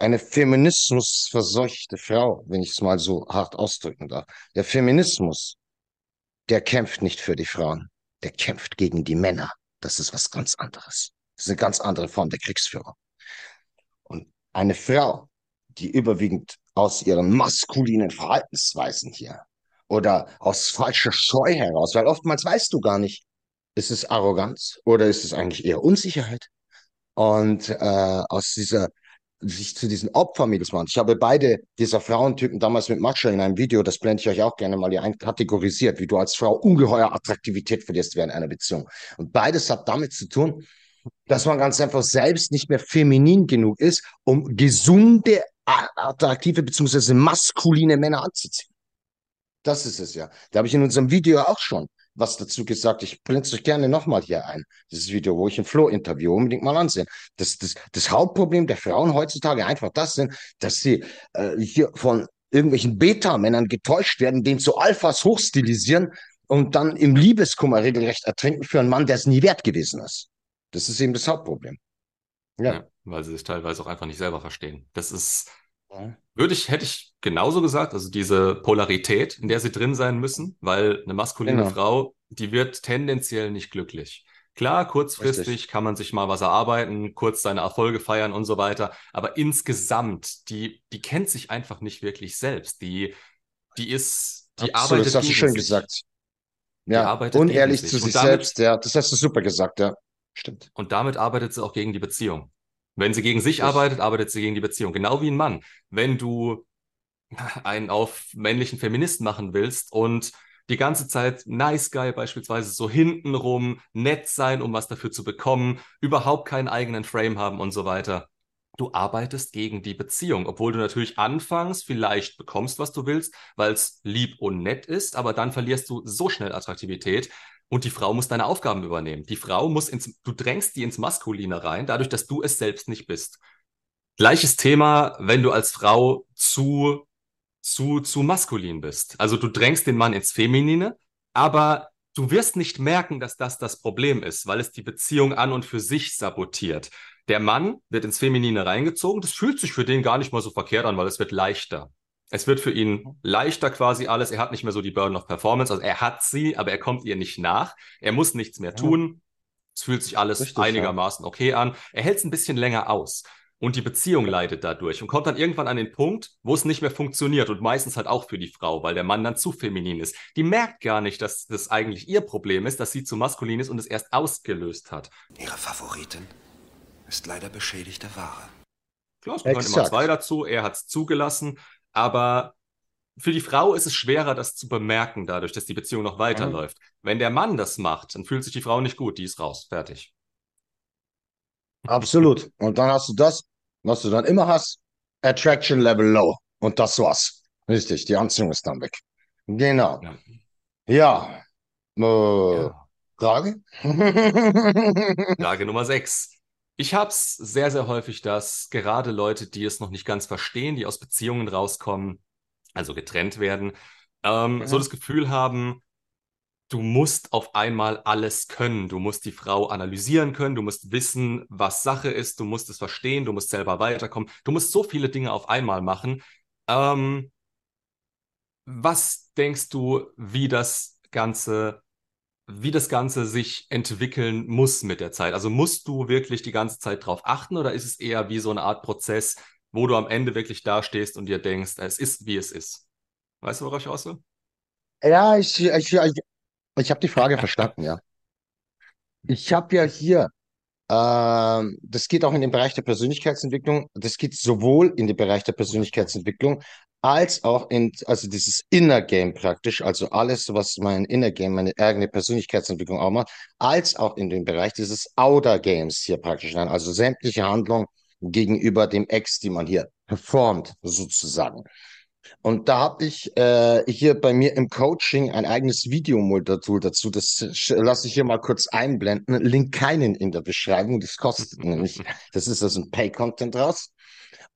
eine feminismusverseuchte Frau, wenn ich es mal so hart ausdrücken darf. Der Feminismus, der kämpft nicht für die Frauen, der kämpft gegen die Männer. Das ist was ganz anderes. Das ist eine ganz andere Form der Kriegsführung. Und eine Frau, die überwiegend aus ihren maskulinen Verhaltensweisen hier oder aus falscher Scheu heraus, weil oftmals weißt du gar nicht, ist es Arroganz oder ist es eigentlich eher Unsicherheit? Und äh, aus dieser sich zu diesen Opfermädels machen. Ich habe beide dieser Frauentypen damals mit Matscha in einem Video, das blende ich euch auch gerne mal hier ein, kategorisiert, wie du als Frau ungeheuer Attraktivität verlierst während einer Beziehung. Und beides hat damit zu tun, dass man ganz einfach selbst nicht mehr feminin genug ist, um gesunde, attraktive beziehungsweise maskuline Männer anzuziehen. Das ist es ja. Da habe ich in unserem Video auch schon was dazu gesagt. Ich blende es euch gerne nochmal hier ein. Dieses Video, wo ich ein Flo interview, unbedingt mal ansehen. Das, das, das Hauptproblem der Frauen heutzutage einfach das sind, dass sie äh, hier von irgendwelchen Beta-Männern getäuscht werden, den zu Alphas hochstilisieren und dann im Liebeskummer regelrecht ertrinken für einen Mann, der es nie wert gewesen ist. Das ist eben das Hauptproblem. Ja. ja weil sie sich teilweise auch einfach nicht selber verstehen. Das ist, würde ich, hätte ich genauso gesagt, also diese Polarität, in der sie drin sein müssen, weil eine maskuline genau. Frau, die wird tendenziell nicht glücklich. Klar, kurzfristig Richtig. kann man sich mal was erarbeiten, kurz seine Erfolge feiern und so weiter, aber insgesamt, die, die kennt sich einfach nicht wirklich selbst. Die, die ist, die Absolut, arbeitet. Das hast du schön sich. gesagt. Ja, unehrlich zu sich damit, selbst, ja, das hast du super gesagt, ja. Stimmt. Und damit arbeitet sie auch gegen die Beziehung. Wenn sie gegen sich arbeitet, arbeitet sie gegen die Beziehung. Genau wie ein Mann. Wenn du [LAUGHS] einen auf männlichen Feministen machen willst und die ganze Zeit nice guy beispielsweise so hintenrum, nett sein, um was dafür zu bekommen, überhaupt keinen eigenen Frame haben und so weiter. Du arbeitest gegen die Beziehung, obwohl du natürlich anfangs vielleicht bekommst, was du willst, weil es lieb und nett ist, aber dann verlierst du so schnell Attraktivität, und die Frau muss deine Aufgaben übernehmen. Die Frau muss ins, du drängst die ins Maskuline rein, dadurch, dass du es selbst nicht bist. Gleiches Thema, wenn du als Frau zu, zu, zu maskulin bist. Also du drängst den Mann ins Feminine, aber du wirst nicht merken, dass das das Problem ist, weil es die Beziehung an und für sich sabotiert. Der Mann wird ins Feminine reingezogen. Das fühlt sich für den gar nicht mal so verkehrt an, weil es wird leichter. Es wird für ihn leichter quasi alles. Er hat nicht mehr so die Burden of Performance. Also er hat sie, aber er kommt ihr nicht nach. Er muss nichts mehr tun. Es fühlt sich alles Richtig, einigermaßen ja. okay an. Er hält es ein bisschen länger aus. Und die Beziehung leidet dadurch und kommt dann irgendwann an den Punkt, wo es nicht mehr funktioniert und meistens halt auch für die Frau, weil der Mann dann zu feminin ist. Die merkt gar nicht, dass das eigentlich ihr Problem ist, dass sie zu maskulin ist und es erst ausgelöst hat. Ihre Favoritin ist leider beschädigte Ware. Klar, es gehören immer zwei dazu. Er hat es zugelassen. Aber für die Frau ist es schwerer, das zu bemerken, dadurch, dass die Beziehung noch weiterläuft. Mhm. Wenn der Mann das macht, dann fühlt sich die Frau nicht gut, die ist raus, fertig. Absolut. Und dann hast du das, was du dann immer hast, Attraction Level Low. Und das war's. Richtig, die Anziehung ist dann weg. Genau. Ja. ja. Äh, ja. Frage? [LAUGHS] Frage Nummer 6. Ich habe es sehr, sehr häufig, dass gerade Leute, die es noch nicht ganz verstehen, die aus Beziehungen rauskommen, also getrennt werden, ähm, ja. so das Gefühl haben, du musst auf einmal alles können. Du musst die Frau analysieren können, du musst wissen, was Sache ist, du musst es verstehen, du musst selber weiterkommen. Du musst so viele Dinge auf einmal machen. Ähm, was denkst du, wie das Ganze wie das Ganze sich entwickeln muss mit der Zeit. Also musst du wirklich die ganze Zeit drauf achten oder ist es eher wie so eine Art Prozess, wo du am Ende wirklich dastehst und dir denkst, es ist, wie es ist? Weißt du, worauf ich aus will? Ja, ich, ich, ich, ich habe die Frage verstanden, ja. Ich habe ja hier, äh, das geht auch in den Bereich der Persönlichkeitsentwicklung, das geht sowohl in den Bereich der Persönlichkeitsentwicklung als auch in, also dieses Inner Game praktisch, also alles, was mein Inner Game, meine eigene Persönlichkeitsentwicklung auch macht, als auch in den Bereich dieses Outer Games hier praktisch, also sämtliche Handlungen gegenüber dem Ex, die man hier performt, sozusagen. Und da habe ich äh, hier bei mir im Coaching ein eigenes Videomodul dazu. Das lasse ich hier mal kurz einblenden. Link keinen in der Beschreibung. Das kostet [LAUGHS] nämlich, das ist also ein Pay-Content raus.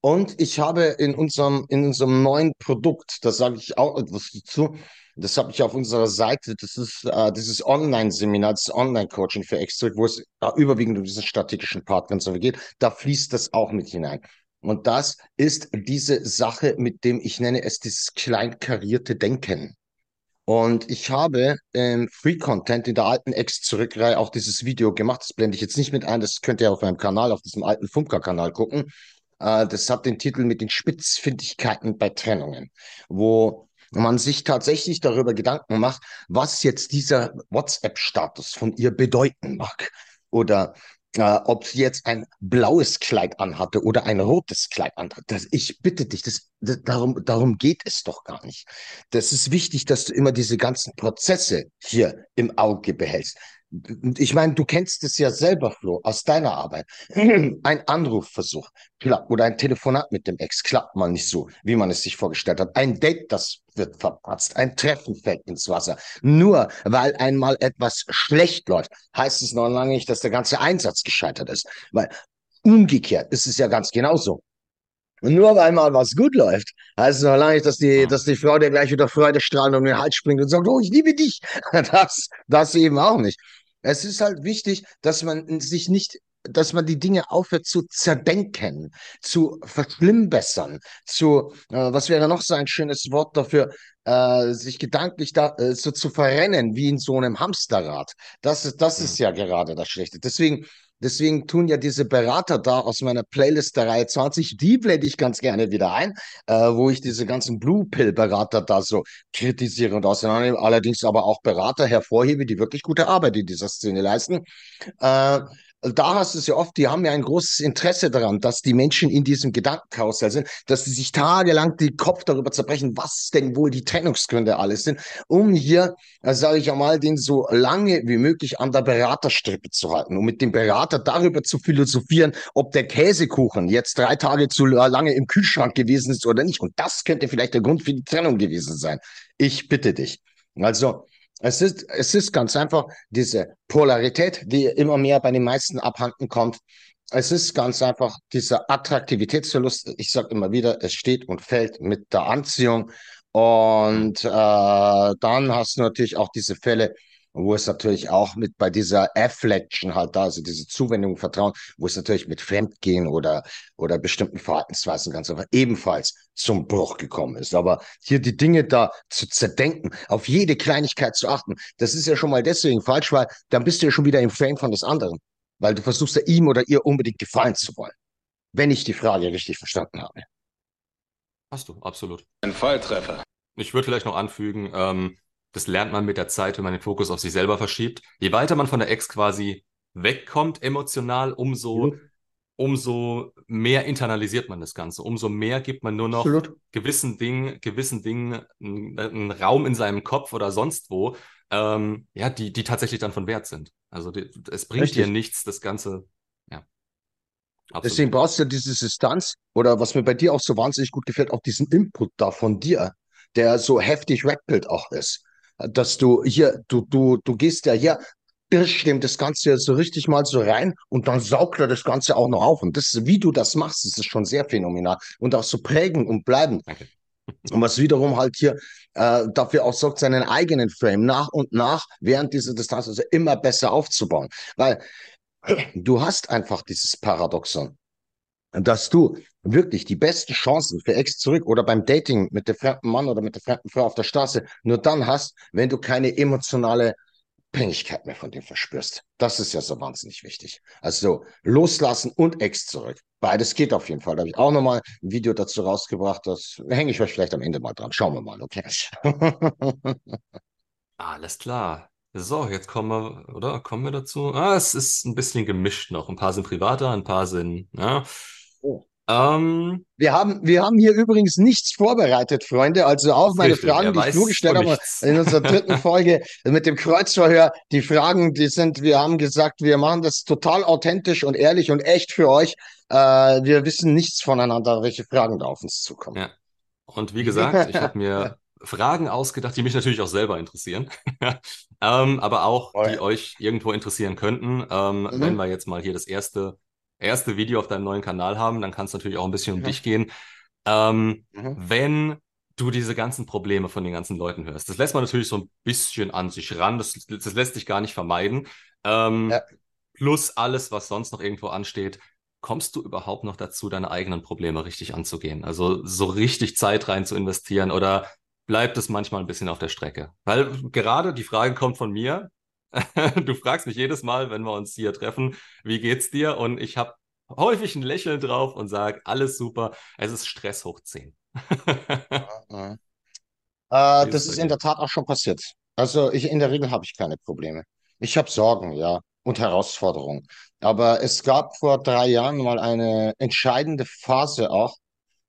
Und ich habe in unserem, in unserem neuen Produkt, da sage ich auch etwas dazu, das habe ich auf unserer Seite, das ist äh, dieses Online-Seminar, das Online-Coaching für Extra, wo es äh, überwiegend um diesen strategischen Part ganz geht, da fließt das auch mit hinein. Und das ist diese Sache, mit dem ich nenne es dieses kleinkarierte Denken. Und ich habe im Free Content in der alten Ex-Zurückreihe auch dieses Video gemacht. Das blende ich jetzt nicht mit ein. Das könnt ihr auf meinem Kanal, auf diesem alten Funker-Kanal gucken. Äh, das hat den Titel mit den Spitzfindigkeiten bei Trennungen, wo man sich tatsächlich darüber Gedanken macht, was jetzt dieser WhatsApp-Status von ihr bedeuten mag. Oder äh, ob sie jetzt ein blaues Kleid anhatte oder ein rotes Kleid anhatte. Ich bitte dich, das, das, darum, darum geht es doch gar nicht. Das ist wichtig, dass du immer diese ganzen Prozesse hier im Auge behältst ich meine, du kennst es ja selber, Flo, aus deiner Arbeit. [LAUGHS] Ein Anrufversuch klappt oder ein Telefonat mit dem Ex klappt mal nicht so, wie man es sich vorgestellt hat. Ein Date, das wird verpatzt. Ein Treffen fällt ins Wasser. Nur weil einmal etwas schlecht läuft, heißt es noch lange nicht, dass der ganze Einsatz gescheitert ist. Weil umgekehrt ist es ja ganz genauso. Und nur weil mal was gut läuft, heißt es noch lange nicht, dass die, dass die Frau dir gleich wieder Freudestrahlend um den Hals springt und sagt, oh, ich liebe dich. [LAUGHS] Das, das eben auch nicht. Es ist halt wichtig, dass man sich nicht dass man die Dinge aufhört zu zerdenken, zu verschlimmbessern, zu, äh, was wäre noch so ein schönes Wort dafür, äh, sich gedanklich da äh, so zu verrennen wie in so einem Hamsterrad. Das ist, das ist ja gerade das Schlechte. Deswegen Deswegen tun ja diese Berater da aus meiner Playlist der Reihe 20, die blende ich ganz gerne wieder ein, äh, wo ich diese ganzen Blue Pill Berater da so kritisiere und auseinandernehme, allerdings aber auch Berater hervorhebe, die wirklich gute Arbeit in dieser Szene leisten. Äh, da hast du es ja oft, die haben ja ein großes Interesse daran, dass die Menschen in diesem Gedankenkarussell sind, dass sie sich tagelang den Kopf darüber zerbrechen, was denn wohl die Trennungsgründe alles sind, um hier, äh, sage ich einmal, den so lange wie möglich an der Beraterstrippe zu halten, um mit dem Berater darüber zu philosophieren, ob der Käsekuchen jetzt drei Tage zu lange im Kühlschrank gewesen ist oder nicht. Und das könnte vielleicht der Grund für die Trennung gewesen sein. Ich bitte dich. Also, es ist, es ist ganz einfach diese Polarität, die immer mehr bei den meisten abhanden kommt. Es ist ganz einfach dieser Attraktivitätsverlust. Ich sage immer wieder, es steht und fällt mit der Anziehung. Und äh, dann hast du natürlich auch diese Fälle, wo es natürlich auch mit bei dieser Afflection halt da, also diese Zuwendung, Vertrauen, wo es natürlich mit Fremdgehen oder, oder bestimmten Verhaltensweisen ganz einfach ebenfalls zum Bruch gekommen ist. Aber hier die Dinge da zu zerdenken, auf jede Kleinigkeit zu achten, das ist ja schon mal deswegen falsch, weil dann bist du ja schon wieder im Frame von des anderen, weil du versuchst ja ihm oder ihr unbedingt gefallen zu wollen. Wenn ich die Frage richtig verstanden habe. Hast du, absolut. Ein Volltreffer. Ich würde vielleicht noch anfügen, ähm, das lernt man mit der Zeit, wenn man den Fokus auf sich selber verschiebt. Je weiter man von der Ex quasi wegkommt emotional, umso, mhm. umso mehr internalisiert man das Ganze. Umso mehr gibt man nur noch Absolut. gewissen Dingen, gewissen Dingen einen, einen, Raum in seinem Kopf oder sonst wo, ähm, ja, die, die tatsächlich dann von Wert sind. Also die, es bringt Richtig. dir nichts, das Ganze. Ja. Absolut. Deswegen brauchst du diese Distanz oder was mir bei dir auch so wahnsinnig gut gefällt, auch diesen Input da von dir, der so heftig Redpilt auch ist dass du hier, du, du, du gehst ja hier, birsch dem das Ganze ja so richtig mal so rein und dann saugt er das Ganze auch noch auf. Und das, wie du das machst, das ist schon sehr phänomenal. Und auch so prägen und bleiben. Danke. Und was wiederum halt hier äh, dafür auch sorgt, seinen eigenen Frame nach und nach während dieser Distanz also immer besser aufzubauen. Weil du hast einfach dieses Paradoxon dass du wirklich die besten Chancen für Ex zurück oder beim Dating mit dem fremden Mann oder mit der fremden Frau auf der Straße nur dann hast, wenn du keine emotionale Abhängigkeit mehr von dem verspürst. Das ist ja so wahnsinnig wichtig. Also loslassen und Ex zurück. Beides geht auf jeden Fall. Da habe ich auch nochmal ein Video dazu rausgebracht. Das hänge ich euch vielleicht am Ende mal dran. Schauen wir mal, okay? [LAUGHS] Alles klar. So, jetzt kommen wir, oder? Kommen wir dazu? Ah, es ist ein bisschen gemischt noch. Ein paar sind privater, ein paar sind, ja. Oh. Ähm, wir, haben, wir haben hier übrigens nichts vorbereitet, Freunde. Also auch meine richtig, Fragen, die ich nur gestellt habe in unserer dritten [LAUGHS] Folge mit dem Kreuzverhör. Die Fragen, die sind, wir haben gesagt, wir machen das total authentisch und ehrlich und echt für euch. Äh, wir wissen nichts voneinander, welche Fragen da auf uns zukommen. Ja. Und wie gesagt, ich habe mir [LAUGHS] Fragen ausgedacht, die mich natürlich auch selber interessieren, [LAUGHS] ähm, aber auch, Oh die ja. euch irgendwo interessieren könnten. Ähm, Mhm. Wenn wir jetzt mal hier das erste, erste Video auf deinem neuen Kanal haben, dann kann es natürlich auch ein bisschen um Mhm. dich gehen. Ähm, Mhm. wenn du diese ganzen Probleme von den ganzen Leuten hörst, das lässt man natürlich so ein bisschen an sich ran, das, das lässt sich gar nicht vermeiden. Ähm, Ja. Plus alles, was sonst noch irgendwo ansteht. Kommst du überhaupt noch dazu, deine eigenen Probleme richtig anzugehen? Also so richtig Zeit rein zu investieren oder bleibt es manchmal ein bisschen auf der Strecke? Weil gerade die Frage kommt von mir. [LAUGHS] Du fragst mich jedes Mal, wenn wir uns hier treffen, wie geht's dir? Und ich habe häufig ein Lächeln drauf und sage, alles super. Es ist Stress hoch 10. Mhm. Äh, ist das ist in der Tat auch schon passiert. Also ich, in der Regel habe ich keine Probleme. Ich habe Sorgen, ja, und Herausforderungen. Aber es gab vor drei Jahren mal eine entscheidende Phase auch,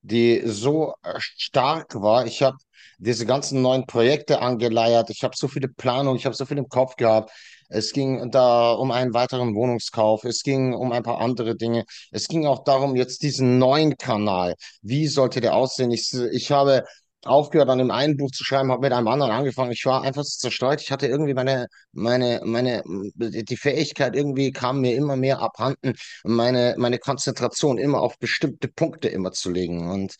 die so äh, stark war. Ich habe diese ganzen neuen Projekte angeleiert. Ich habe so viele Planungen, ich habe so viel im Kopf gehabt. Es ging da um einen weiteren Wohnungskauf. Es ging um ein paar andere Dinge. Es ging auch darum, jetzt diesen neuen Kanal. Wie sollte der aussehen? Ich, ich habe aufgehört, an dem einen Buch zu schreiben, habe mit einem anderen angefangen. Ich war einfach so zerstreut. Ich hatte irgendwie meine, meine, meine, die Fähigkeit irgendwie kam mir immer mehr abhanden, meine, meine Konzentration immer auf bestimmte Punkte immer zu legen. Und,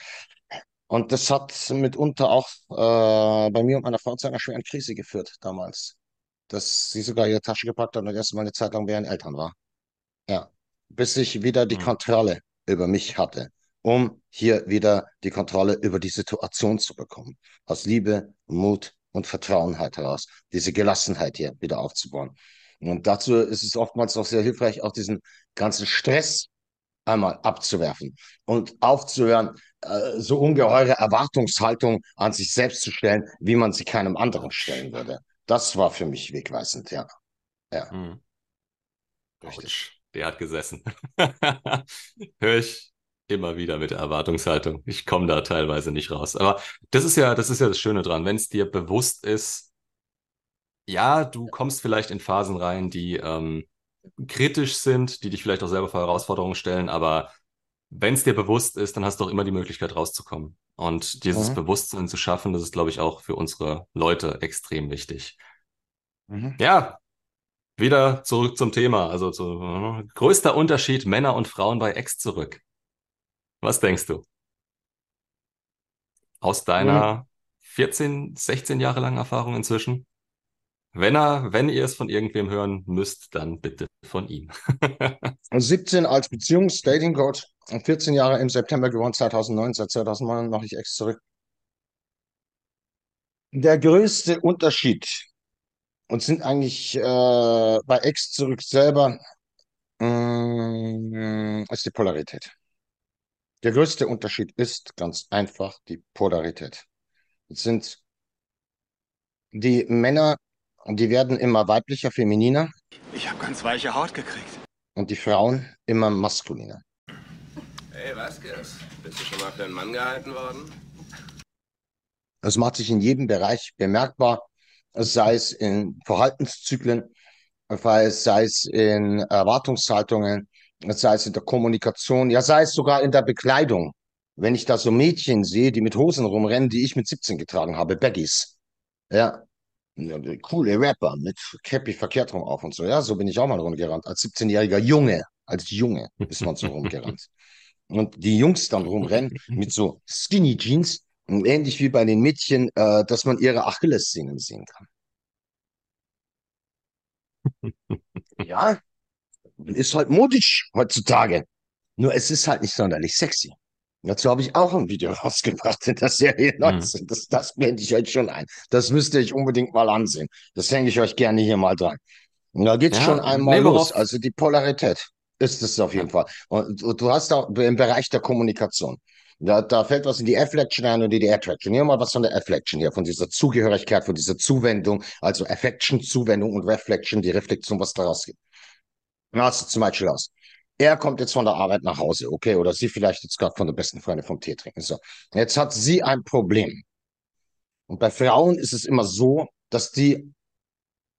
und das hat mitunter auch äh, bei mir und meiner Frau zu einer schweren Krise geführt damals. Dass sie sogar ihre Tasche gepackt hat und erstmal eine Zeit lang bei ihren Eltern war. Ja, bis ich wieder die Hm. Kontrolle über mich hatte, um hier wieder die Kontrolle über die Situation zu bekommen. Aus Liebe, Mut und Vertrauen halt heraus, diese Gelassenheit hier wieder aufzubauen. Und dazu ist es oftmals auch sehr hilfreich, auch diesen ganzen Stress einmal abzuwerfen und aufzuhören, äh, so ungeheure Erwartungshaltung an sich selbst zu stellen, wie man sie keinem anderen stellen würde. Das war für mich wegweisend, ja. Ja, Hm. richtig. Der hat gesessen. [LAUGHS] Höre ich immer wieder mit der Erwartungshaltung. Ich komme da teilweise nicht raus. Aber das ist ja, das ist ja das Schöne dran, wenn es dir bewusst ist, ja, du kommst vielleicht in Phasen rein, die ähm, kritisch sind, die dich vielleicht auch selber vor Herausforderungen stellen, aber wenn es dir bewusst ist, dann hast du auch immer die Möglichkeit rauszukommen. Und dieses Mhm. Bewusstsein zu schaffen, das ist, glaube ich, auch für unsere Leute extrem wichtig. Mhm. Ja, wieder zurück zum Thema. Also zu, äh, größter Unterschied Männer und Frauen bei Ex zurück. Was denkst du? Aus deiner 14, 16 Jahre langen Erfahrung inzwischen? Wenn er, wenn ihr es von irgendwem hören müsst, dann bitte von ihm. [LAUGHS] 17 als Beziehungs-Dating-Coach 14 Jahre im September geworden, 2009, seit 2009 mache ich Ex zurück. Der größte Unterschied und sind eigentlich äh, bei Ex zurück selber mh, ist die Polarität. Der größte Unterschied ist ganz einfach die Polarität. Es sind die Männer, die werden immer weiblicher, femininer Ich habe ganz weiche Haut gekriegt. und die Frauen immer maskuliner. Hey, Vasquez, bist du schon mal für einen Mann gehalten worden? Es macht sich in jedem Bereich bemerkbar, sei es in Verhaltenszyklen, sei es, sei es in Erwartungshaltungen, sei es in der Kommunikation, ja, sei es sogar in der Bekleidung. Wenn ich da so Mädchen sehe, die mit Hosen rumrennen, die ich mit 17 getragen habe, Baggies, ja, coole Rapper mit Cappy verkehrt rum auf und so, ja, so bin ich auch mal rumgerannt. Als 17-jähriger Junge, als Junge ist man so rumgerannt. [LAUGHS] Und die Jungs dann [LAUGHS] rumrennen mit so Skinny Jeans, ähnlich wie bei den Mädchen, äh, dass man ihre Achillessehnen sehen kann. [LAUGHS] Ja, ist halt modisch heutzutage. Nur es ist halt nicht sonderlich sexy. Dazu habe ich auch ein Video [LAUGHS] rausgebracht in der Serie 19. Das, das blende ich euch schon ein. Das müsst ihr euch unbedingt mal ansehen. Das hänge ich euch gerne hier mal dran. Und da geht's Ja, schon einmal nee, los. Also die Polarität ist es auf jeden Fall. Und du, du hast auch im Bereich der Kommunikation. Da, da fällt was in die Afflection ein und in die Attraction. Hier mal was von der Afflection hier, von dieser Zugehörigkeit, von dieser Zuwendung. Also Affection, Zuwendung und Reflection, die Reflexion, was daraus gibt. Na, hast du zum Beispiel aus. Er kommt jetzt von der Arbeit nach Hause, okay, oder sie vielleicht jetzt gerade von der besten Freundin vom Tee trinken. So, jetzt hat sie ein Problem. Und bei Frauen ist es immer so, dass die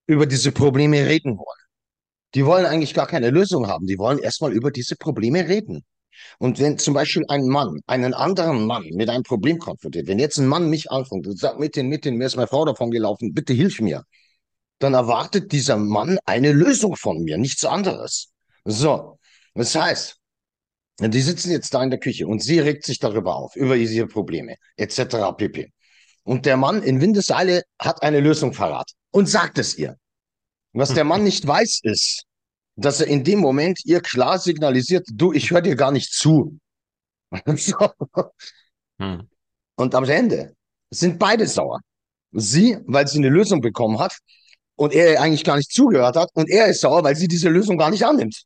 über diese Probleme reden wollen. Die wollen eigentlich gar keine Lösung haben. Die wollen erstmal über diese Probleme reden. Und wenn zum Beispiel ein Mann einen anderen Mann mit einem Problem konfrontiert, wenn jetzt ein Mann mich anfängt und sagt, mit den, mit den, mir ist meine Frau davon gelaufen, bitte hilf mir, dann erwartet dieser Mann eine Lösung von mir, nichts anderes. So, das heißt, die sitzen jetzt da in der Küche und sie regt sich darüber auf, über ihre Probleme, etc. pp. Und der Mann in Windeseile hat eine Lösung verrat und sagt es ihr. Was der Mann nicht weiß, ist, dass er in dem Moment ihr klar signalisiert, du, ich höre dir gar nicht zu. [LAUGHS] so. hm. Und am Ende sind beide sauer. Sie, weil sie eine Lösung bekommen hat und er eigentlich gar nicht zugehört hat und er ist sauer, weil sie diese Lösung gar nicht annimmt.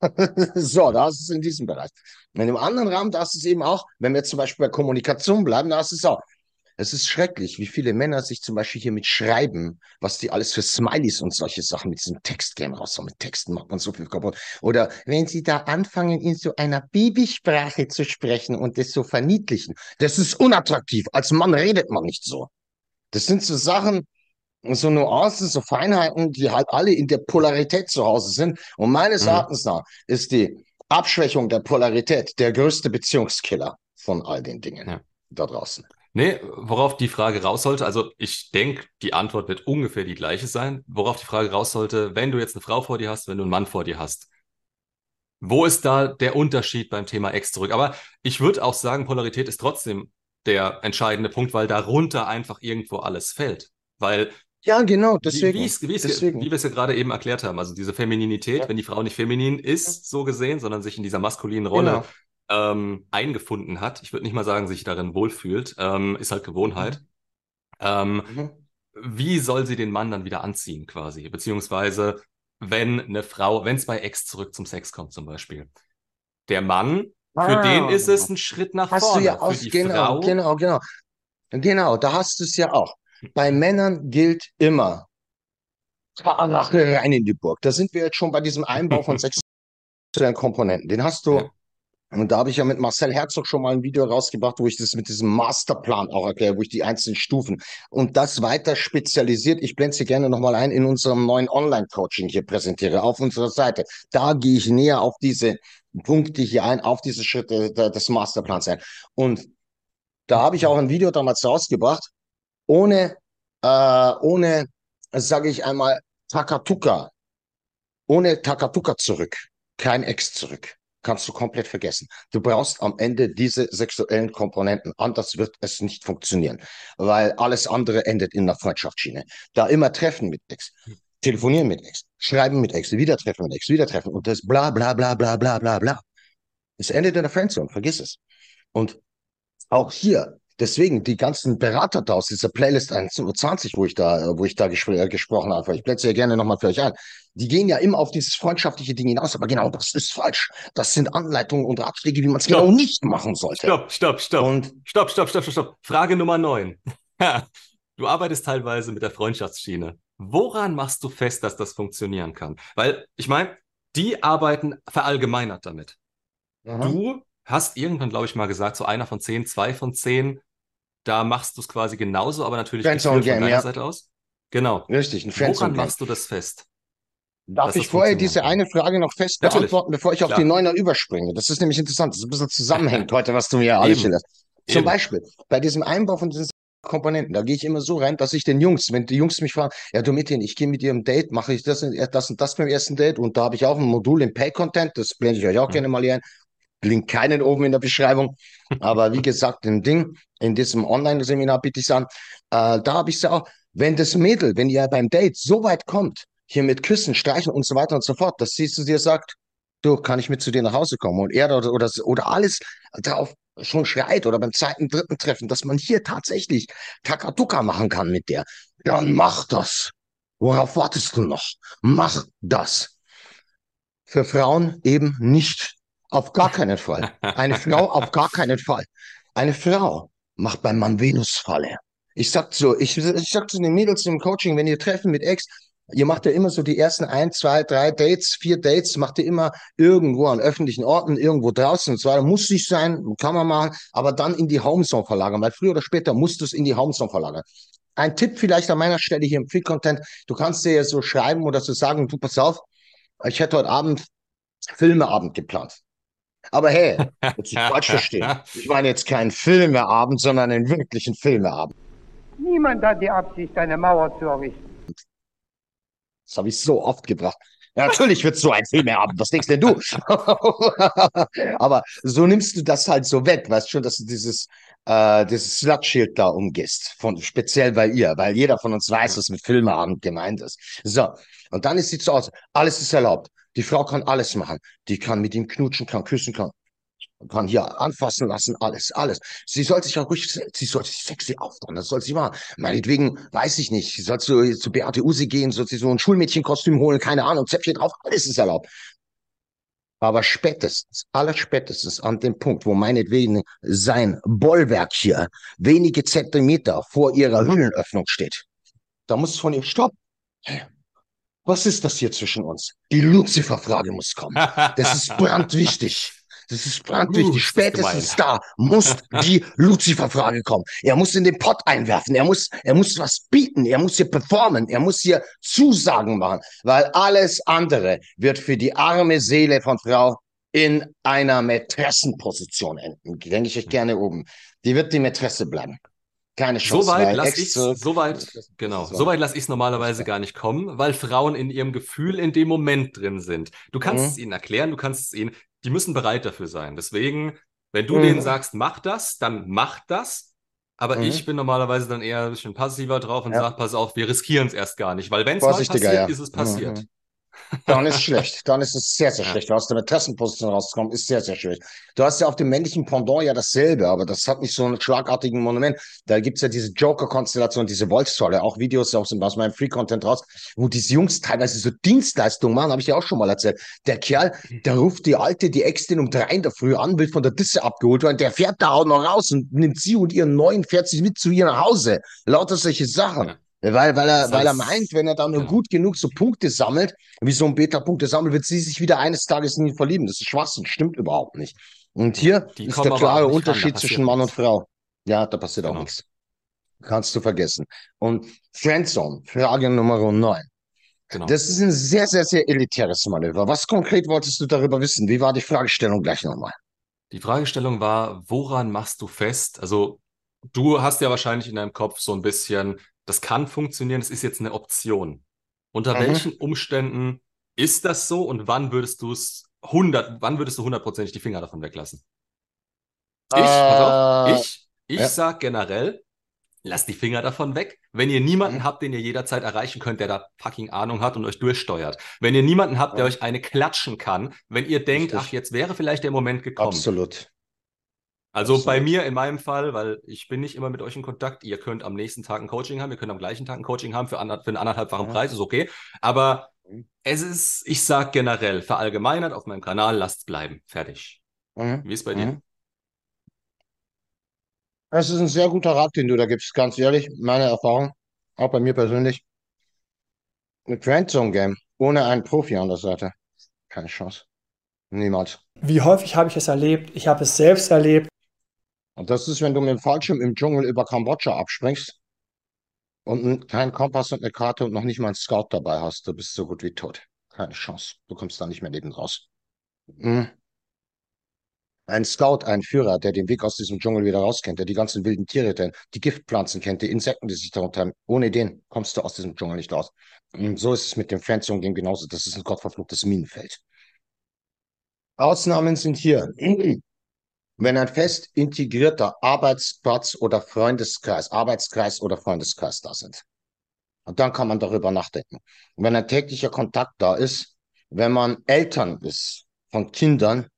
[LAUGHS] so, da ist es in diesem Bereich. In dem anderen Rahmen, da ist es eben auch, wenn wir zum Beispiel bei Kommunikation bleiben, da ist es auch, es ist schrecklich, wie viele Männer sich zum Beispiel hier mit Schreiben, was die alles für Smileys und solche Sachen mit diesem Textgame raus, mit Texten macht man so viel kaputt. Oder wenn sie da anfangen, in so einer Babysprache zu sprechen und das so verniedlichen, das ist unattraktiv. Als Mann redet man nicht so. Das sind so Sachen, so Nuancen, so Feinheiten, die halt alle in der Polarität zu Hause sind. Und meines mhm. Erachtens nach ist die Abschwächung der Polarität der größte Beziehungskiller von all den Dingen ja. da draußen. Nee, worauf die Frage raus sollte, also ich denke, die Antwort wird ungefähr die gleiche sein. Worauf die Frage raus sollte, wenn du jetzt eine Frau vor dir hast, wenn du einen Mann vor dir hast, wo ist da der Unterschied beim Thema Ex zurück? Aber ich würde auch sagen, Polarität ist trotzdem der entscheidende Punkt, weil darunter einfach irgendwo alles fällt. Weil ja, genau, deswegen. Wie, wie, deswegen. wie wir es ja gerade eben erklärt haben, also diese Femininität, ja. wenn die Frau nicht feminin ist, so gesehen, sondern sich in dieser maskulinen Rolle genau ähm, eingefunden hat. Ich würde nicht mal sagen, sich darin wohlfühlt. Ähm, ist halt Gewohnheit. Mhm. Ähm, mhm. Wie soll sie den Mann dann wieder anziehen, quasi? Beziehungsweise, wenn eine Frau, wenn es bei Ex zurück zum Sex kommt, zum Beispiel. Der Mann, ah, für den ist es ein Schritt nach hast vorne. Du ja die genau, Frau, genau, genau. Genau, da hast du es ja auch. Bei Männern gilt immer, rein in die Burg. Da sind wir jetzt schon bei diesem Einbau von [LAUGHS] sexuellen Komponenten. Den hast du ja. Und da habe ich ja mit Marcel Herzog schon mal ein Video rausgebracht, wo ich das mit diesem Masterplan auch erkläre, wo ich die einzelnen Stufen und das weiter spezialisiert. Ich blende sie gerne nochmal ein in unserem neuen Online-Coaching hier präsentiere auf unserer Seite. Da gehe ich näher auf diese Punkte hier ein, auf diese Schritte des Masterplans ein. Und da habe ich auch ein Video damals rausgebracht, ohne, äh, ohne, sage ich einmal, Takatuka, ohne Takatuka zurück, kein Ex zurück kannst du komplett vergessen. Du brauchst am Ende diese sexuellen Komponenten. Anders wird es nicht funktionieren, weil alles andere endet in einer Freundschaftsschiene. Da immer treffen mit Ex, telefonieren mit Ex, schreiben mit Ex, wieder treffen mit Ex, wieder treffen und das bla bla bla bla bla bla bla. Es endet in der Friendzone, vergiss es. Und auch hier Deswegen, die ganzen Berater da aus dieser Playlist 21, wo ich da, wo ich da gespr äh, gesprochen habe, ich plätze ja gerne nochmal für euch ein, die gehen ja immer auf dieses freundschaftliche Ding hinaus, aber genau das ist falsch. Das sind Anleitungen und Ratschläge, wie man es genau nicht machen sollte. Stopp, stopp, stopp. Und stopp, stopp, stopp, stopp, stopp. Frage Nummer 9. [LAUGHS] du arbeitest teilweise mit der Freundschaftsschiene. Woran machst du fest, dass das funktionieren kann? Weil, ich meine, die arbeiten verallgemeinert damit. Mhm. Du hast irgendwann, glaube ich, mal gesagt, so einer von zehn, zwei von zehn, da machst du es quasi genauso, aber natürlich von deiner ja. Seite aus. Genau. Richtig, ein Woran machst du das fest? Darf ich vorher diese eine Frage noch fest Natürlich. beantworten, bevor ich auf Klar. die Neuner überspringe? Das ist nämlich interessant. Das ist ein bisschen zusammenhängt [LAUGHS] heute, was du mir alles schilderst. Zum Eben. Beispiel, bei diesem Einbau von diesen Komponenten, da gehe ich immer so rein, dass ich den Jungs, wenn die Jungs mich fragen, ja, du Mädchen, ich gehe mit dir im Date, mache ich das, das und das beim ersten Date und da habe ich auch ein Modul im Pay-Content, das blende ich euch auch mhm. gerne mal hier ein Link keinen oben in der Beschreibung. Aber wie gesagt, ein Ding, in diesem Online-Seminar bitte ich an, äh, da habe ich es auch, wenn das Mädel, wenn ihr beim Date so weit kommt, hier mit Küssen, Streichen und so weiter und so fort, dass sie zu dir sagt, du, kann ich mit zu dir nach Hause kommen? Und er oder, oder, oder alles darauf schon schreit oder beim zweiten, dritten Treffen, dass man hier tatsächlich Takatuka machen kann mit der, dann mach das. Worauf wartest du noch? Mach das. Für Frauen eben nicht auf gar keinen Fall. Eine Frau [LAUGHS] auf gar keinen Fall. Eine Frau macht beim Mann Venus-Falle. Ich sag so, ich, ich sag zu den Mädels im Coaching, wenn ihr treffen mit Ex, ihr macht ja immer so die ersten ein, zwei, drei Dates, vier Dates, macht ihr immer irgendwo an öffentlichen Orten, irgendwo draußen und zwar muss nicht sein, kann man machen, aber dann in die Homezone verlagern, weil früher oder später musst du es in die Homezone verlagern. Ein Tipp vielleicht an meiner Stelle hier im Free Content, du kannst dir ja so schreiben oder so sagen, du pass auf, ich hätte heute Abend Filmeabend geplant. Aber hey, jetzt nicht falsch verstehen. Ich meine jetzt keinen Filmeabend, sondern einen wirklichen Filmeabend. Niemand hat die Absicht, eine Mauer zu errichten. Das habe ich so oft gebracht. Ja, natürlich wird so ein Filmeabend. Was denkst denn du? [LAUGHS] Aber so nimmst du das halt so weg, weißt schon, dass du dieses, äh, dieses Slutschild da umgehst. Von, speziell bei ihr, weil jeder von uns weiß, was mit Filmeabend gemeint ist. So. Und dann ist sie zu Hause. Alles ist erlaubt. Die Frau kann alles machen. Die kann mit ihm knutschen, kann küssen, kann kann hier anfassen lassen, alles, alles. Sie soll sich auch ruhig, sie soll sich sexy auftragen, das soll sie machen. Meinetwegen, weiß ich nicht, sollst du zu Beate Use gehen, sollst du so ein Schulmädchenkostüm holen, keine Ahnung, Zäpfchen drauf, alles ist erlaubt. Aber spätestens, allerspätestens an dem Punkt, wo meinetwegen sein Bollwerk hier wenige Zentimeter vor ihrer Hüllenöffnung steht, da muss von ihr stoppen. Was ist das hier zwischen uns? Die Lucifer-Frage muss kommen. Das ist brandwichtig. Das ist brandwichtig. Uh, Spätestens da muss [LAUGHS] die Lucifer-Frage kommen. Er muss in den Pott einwerfen. Er muss, er muss was bieten. Er muss hier performen. Er muss hier Zusagen machen. Weil alles andere wird für die arme Seele von Frau in einer Mätressenposition enden. Denke ich euch gerne oben. Die wird die Mätresse bleiben. Keine Chance. Soweit lasse ich soweit, genau, soweit lasse ich es normalerweise gar nicht kommen, weil Frauen in ihrem Gefühl in dem Moment drin sind. Du kannst mhm. es ihnen erklären, du kannst es ihnen die müssen bereit dafür sein. Deswegen, wenn du mhm. denen sagst, mach das, dann mach das. Aber mhm. ich bin normalerweise dann eher ein bisschen passiver drauf und ja. sage, pass auf, wir riskieren es erst gar nicht, weil wenn es mal passiert, ja. ist es passiert. Mhm. Dann ist schlecht. Dann ist es sehr, sehr schlecht. Aus der Mätressenposition rauszukommen, ist sehr, sehr schwierig. Du hast ja auf dem männlichen Pendant ja dasselbe, aber das hat nicht so einen schlagartigen Monument. Da gibt's ja diese Joker-Konstellation, diese Wolfszolle, auch Videos aus, aus meinem Free-Content raus, wo diese Jungs teilweise so Dienstleistungen machen, habe ich ja auch schon mal erzählt. Der Kerl, der ruft die Alte, die Ex-Din um drei in der Früh an, will von der Disse abgeholt werden, der fährt da auch noch raus und nimmt sie und ihren neuen, fährt sie mit zu ihr nach Hause. Lauter solche Sachen. Ja. Weil, weil, er, das heißt, weil er meint, wenn er da nur genau. gut genug so Punkte sammelt, wie so ein Beta-Punkte sammelt, wird sie sich wieder eines Tages in ihn verlieben. Das ist Schwachsinn, stimmt überhaupt nicht. Und hier Die ist der klare Unterschied zwischen Mann und Frau. Ja, da passiert genau. auch nichts. Kannst du vergessen. Und Friendzone, Frage Nummer 9. Genau. Das ist ein sehr, sehr, sehr elitäres Manöver. Was konkret wolltest du darüber wissen? Wie war die Fragestellung gleich nochmal? Die Fragestellung war, woran machst du fest? Also, du hast ja wahrscheinlich in deinem Kopf so ein bisschen, das kann funktionieren, das ist jetzt eine Option. Unter mhm. welchen Umständen ist das so und wann würdest du es 100, wann würdest du hundertprozentig die Finger davon weglassen? Ich, äh, auf, ich, ich ja. sag generell, lasst die Finger davon weg. Wenn ihr niemanden mhm. habt, den ihr jederzeit erreichen könnt, der da fucking Ahnung hat und euch durchsteuert. Wenn ihr niemanden habt, der euch eine klatschen kann, wenn ihr denkt, Richtig. ach, jetzt wäre vielleicht der Moment gekommen. Absolut. Also bei mir in meinem Fall, weil ich bin nicht immer mit euch in Kontakt, ihr könnt am nächsten Tag ein Coaching haben, ihr könnt am gleichen Tag ein Coaching haben für, ander, für einen anderthalbfachen ja. Preis, ist okay. Aber mhm. es ist, ich sag generell, verallgemeinert auf meinem Kanal, lasst bleiben. Fertig. Mhm. Wie ist bei dir? Mhm. Es ist ein sehr guter Rat, den du da gibst, ganz ehrlich. Meine Erfahrung, auch bei mir persönlich. Ein Friendzone-Game ohne einen Profi an der Seite. Keine Chance. Niemals. Wie häufig habe ich es erlebt? Ich habe es selbst erlebt. Und das ist, wenn du mit dem Fallschirm im Dschungel über Kambodscha abspringst und keinen Kompass und eine Karte und noch nicht mal einen Scout dabei hast, du bist so gut wie tot. Keine Chance. Du kommst da nicht mehr neben raus. Mhm. Ein Scout, ein Führer, der den Weg aus diesem Dschungel wieder rauskennt, der die ganzen wilden Tiere kennt, die Giftpflanzen kennt, die Insekten, die sich darunter haben. Ohne den kommst du aus diesem Dschungel nicht raus. Und so ist es mit dem Friendzone-Game genauso. Das ist ein gottverfluchtes Minenfeld. Ausnahmen sind hier. Wenn ein fest integrierter Arbeitsplatz oder Freundeskreis, Arbeitskreis oder Freundeskreis da sind. Und dann kann man darüber nachdenken. wenn ein täglicher Kontakt da ist, wenn man Eltern ist von Kindern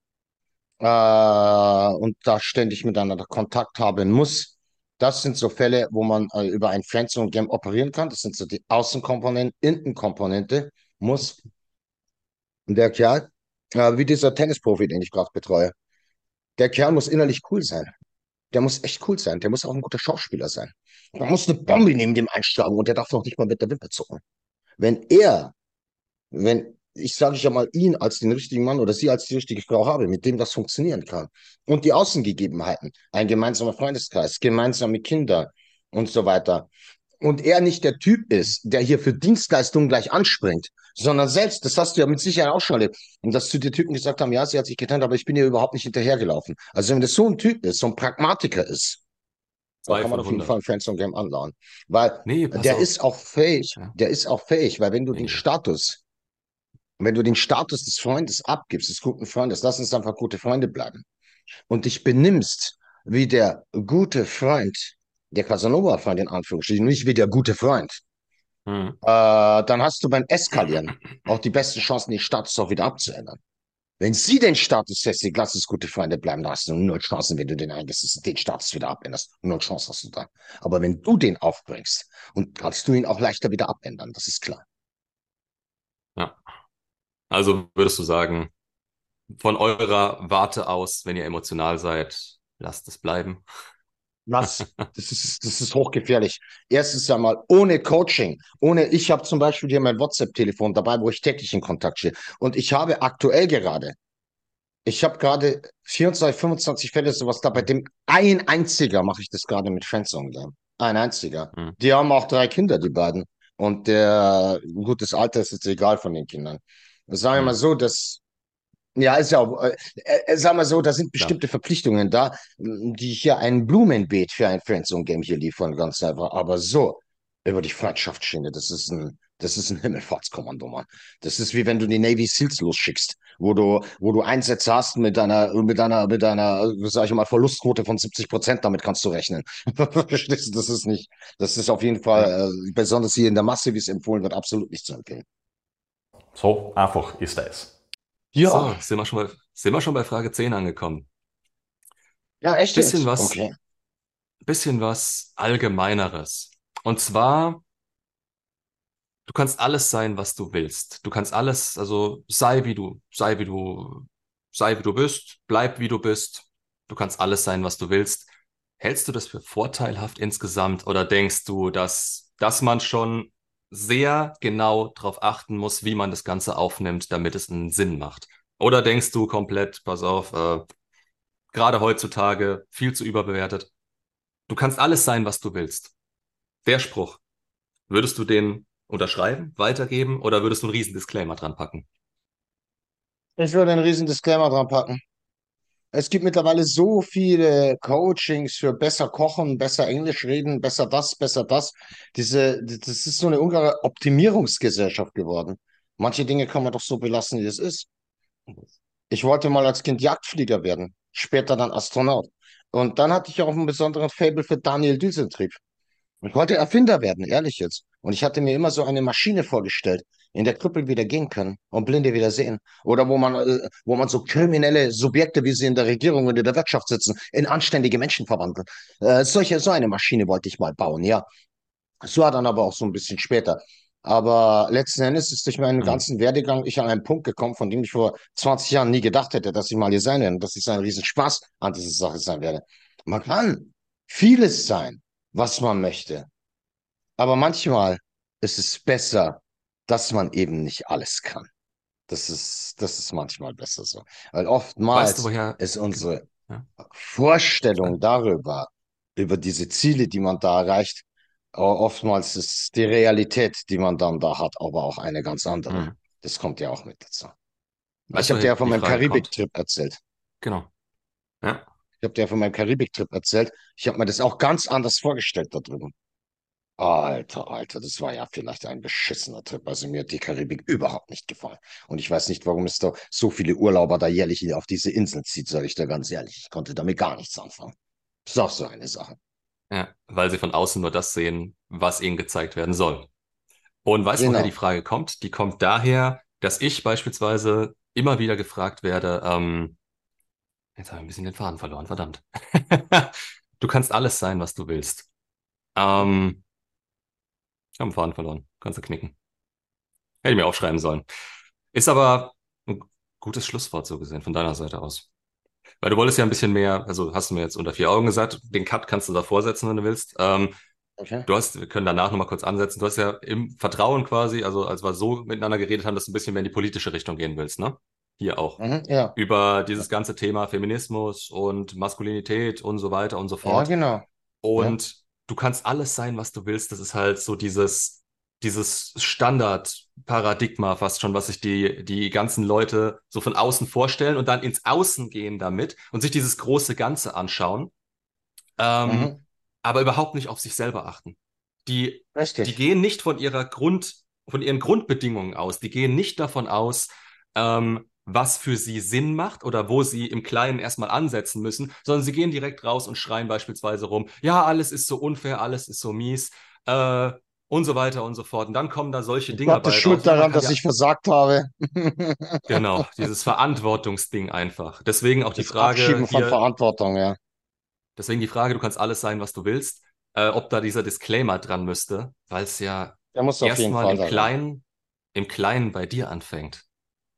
äh, und da ständig miteinander Kontakt haben muss, das sind so Fälle, wo man äh, über ein Friendzone-Game operieren kann. Das sind so die Außenkomponenten, Innenkomponente muss. Und der Kerl, äh, wie dieser Tennisprofi, den ich gerade betreue, der Kerl muss innerlich cool sein. Der muss echt cool sein. Der muss auch ein guter Schauspieler sein. Man muss eine Bombe neben dem einschlagen und der darf noch nicht mal mit der Wimper zucken. Wenn er, wenn ich sage ja mal ihn als den richtigen Mann oder sie als die richtige Frau habe, mit dem das funktionieren kann und die Außengegebenheiten, ein gemeinsamer Freundeskreis, gemeinsame Kinder und so weiter, und er nicht der Typ ist, der hier für Dienstleistungen gleich anspringt, sondern selbst, das hast du ja mit Sicherheit auch schon erlebt, und dass zu dir Typen gesagt haben, ja, sie hat sich getrennt, aber ich bin ihr überhaupt nicht hinterhergelaufen. Also wenn das so ein Typ ist, so ein Pragmatiker ist, da kann man auf jeden Fall ein Friendzone Game anlauen. Weil nee, der auf. ist auch fähig, ja. der ist auch fähig, weil wenn du nee. den Status, wenn du den Status des Freundes abgibst, des guten Freundes, lass uns einfach gute Freunde bleiben, und dich benimmst wie der gute Freund, der Casanova-Freund in Anführungsstrichen, nicht wie der gute Freund, hm. äh, dann hast du beim Eskalieren auch die besten Chancen, den Status auch wieder abzuändern. Wenn sie den Status festlegt, lass es gute Freunde bleiben, da hast du null Chancen, wenn du den eingehst, den Status wieder abänderst. Null Chance hast du da. Aber wenn du den aufbringst, und kannst du ihn auch leichter wieder abändern, das ist klar. Ja. Also würdest du sagen, von eurer Warte aus, wenn ihr emotional seid, lasst es bleiben. Was? Das ist, das ist hochgefährlich. Erstens einmal ohne Coaching, ohne, ich habe zum Beispiel hier mein WhatsApp-Telefon dabei, wo ich täglich in Kontakt stehe. Und ich habe aktuell gerade, ich habe gerade 24, 25 Fälle sowas da, bei dem ein einziger mache ich das gerade mit Friendzone. Ein einziger. Hm. Die haben auch drei Kinder, die beiden. Und der, gutes Alter ist jetzt egal von den Kindern. Sagen wir hm. mal so, dass ja, ist ja auch, äh, äh, sagen wir so, da sind bestimmte ja. Verpflichtungen da, die hier ein Blumenbeet für ein Friendzone-Game hier liefern, ganz einfach. Aber so, über die Freundschaftsschiene, das ist ein, das ist ein Himmelfahrtskommando, Mann. Das ist wie wenn du die Navy Seals losschickst, wo du, wo du Einsätze hast mit deiner, mit deiner, mit deiner, sag ich mal, Verlustquote von 70 Prozent, damit kannst du rechnen. [LAUGHS] Verstehst du? Das ist nicht, das ist auf jeden Fall, äh, besonders hier in der Masse, wie es empfohlen wird, absolut nicht zu empfehlen. So einfach ist es. Ja. So, sind wir schon bei, sind wir schon bei Frage 10 angekommen. Ja, echt bisschen jetzt? was, okay. bisschen was Allgemeineres. Und zwar, du kannst alles sein, was du willst. Du kannst alles, also sei wie du, sei wie du, sei wie du bist, bleib wie du bist. Du kannst alles sein, was du willst. Hältst du das für vorteilhaft insgesamt oder denkst du, dass, dass man schon sehr genau darauf achten muss, wie man das Ganze aufnimmt, damit es einen Sinn macht? Oder denkst du komplett, pass auf, äh, gerade heutzutage viel zu überbewertet, du kannst alles sein, was du willst. Der Spruch, würdest du den unterschreiben, weitergeben oder würdest du einen riesen Disclaimer dran packen? Ich würde einen riesen Disclaimer dran packen. Es gibt mittlerweile so viele Coachings für besser kochen, besser Englisch reden, besser das, besser das. Diese, das ist so eine ungeheure Optimierungsgesellschaft geworden. Manche Dinge kann man doch so belassen, wie es ist. Ich wollte mal als Kind Jagdflieger werden, später dann Astronaut. Und dann hatte ich auch einen besonderen Fable für Daniel Düsentrieb. Ich wollte Erfinder werden, ehrlich jetzt. Und ich hatte mir immer so eine Maschine vorgestellt, in der Krüppel wieder gehen können und Blinde wieder sehen. Oder wo man, äh, wo man so kriminelle Subjekte, wie sie in der Regierung und in der Wirtschaft sitzen, in anständige Menschen verwandeln. Äh, solche, so eine Maschine wollte ich mal bauen, ja. So war dann aber auch so ein bisschen später. Aber letzten Endes ist durch meinen mhm. ganzen Werdegang ich an einen Punkt gekommen, von dem ich vor 20 Jahren nie gedacht hätte, dass ich mal hier sein werde und dass ich so einen riesen Spaß an dieser Sache sein werde. Man kann vieles sein, was man möchte. Aber manchmal ist es besser, dass man eben nicht alles kann. Das ist, das ist manchmal besser so. Weil oftmals weißt du, ist unsere ja. Vorstellung darüber, über diese Ziele, die man da erreicht, oftmals ist die Realität, die man dann da hat, aber auch eine ganz andere. Mhm. Das kommt ja auch mit dazu. Weißt ich habe dir ja von meinem Karibik-Trip erzählt. Genau. Ja. Ich habe dir ja von meinem Karibik-Trip erzählt. Ich habe mir das auch ganz anders vorgestellt da drüben. Alter, Alter, das war ja vielleicht ein beschissener Trip. Also mir hat die Karibik überhaupt nicht gefallen. Und ich weiß nicht, warum es da so viele Urlauber da jährlich auf diese Insel zieht, sage ich da ganz ehrlich. Ich konnte damit gar nichts anfangen. Das ist auch so eine Sache. Ja, weil sie von außen nur das sehen, was ihnen gezeigt werden soll. Und weißt du, genau. woher die Frage kommt? Die kommt daher, dass ich beispielsweise immer wieder gefragt werde, ähm, jetzt habe ich ein bisschen den Faden verloren, verdammt. [LAUGHS] du kannst alles sein, was du willst. Ähm, ich habe den Faden verloren. Kannst du knicken. Hätte ich mir aufschreiben sollen. Ist aber ein gutes Schlusswort so gesehen von deiner Seite aus. Weil du wolltest ja ein bisschen mehr, also hast du mir jetzt unter vier Augen gesagt, den Cut kannst du davor setzen, wenn du willst. Ähm, okay. Du hast, wir können danach nochmal kurz ansetzen. Du hast ja im Vertrauen quasi, also als wir so miteinander geredet haben, dass du ein bisschen mehr in die politische Richtung gehen willst, ne? Hier auch. Mhm, ja. Über dieses ganze Thema Feminismus und Maskulinität und so weiter und so fort. Ja, genau. Und du kannst alles sein, was du willst. Das ist halt so dieses, dieses Standardparadigma fast schon, was sich die, die ganzen Leute so von außen vorstellen und dann ins Außen gehen damit und sich dieses große Ganze anschauen, ähm, mhm. aber überhaupt nicht auf sich selber achten. Die, die gehen nicht von ihrer Grund, von ihren Grundbedingungen aus. Die gehen nicht davon aus, ähm, was für sie Sinn macht oder wo sie im Kleinen erstmal ansetzen müssen, sondern sie gehen direkt raus und schreien beispielsweise rum, ja, alles ist so unfair, alles ist so mies, äh, und so weiter und so fort. Und dann kommen da solche Dinge. Ich schuld daran, dass ja, ich versagt habe. [LAUGHS] genau, dieses Verantwortungsding einfach. Deswegen auch die das Frage. Abschieben von hier, Verantwortung, ja. Deswegen die Frage, du kannst alles sein, was du willst, äh, ob da dieser Disclaimer dran müsste, weil es ja erstmal im Kleinen, im Kleinen bei dir anfängt.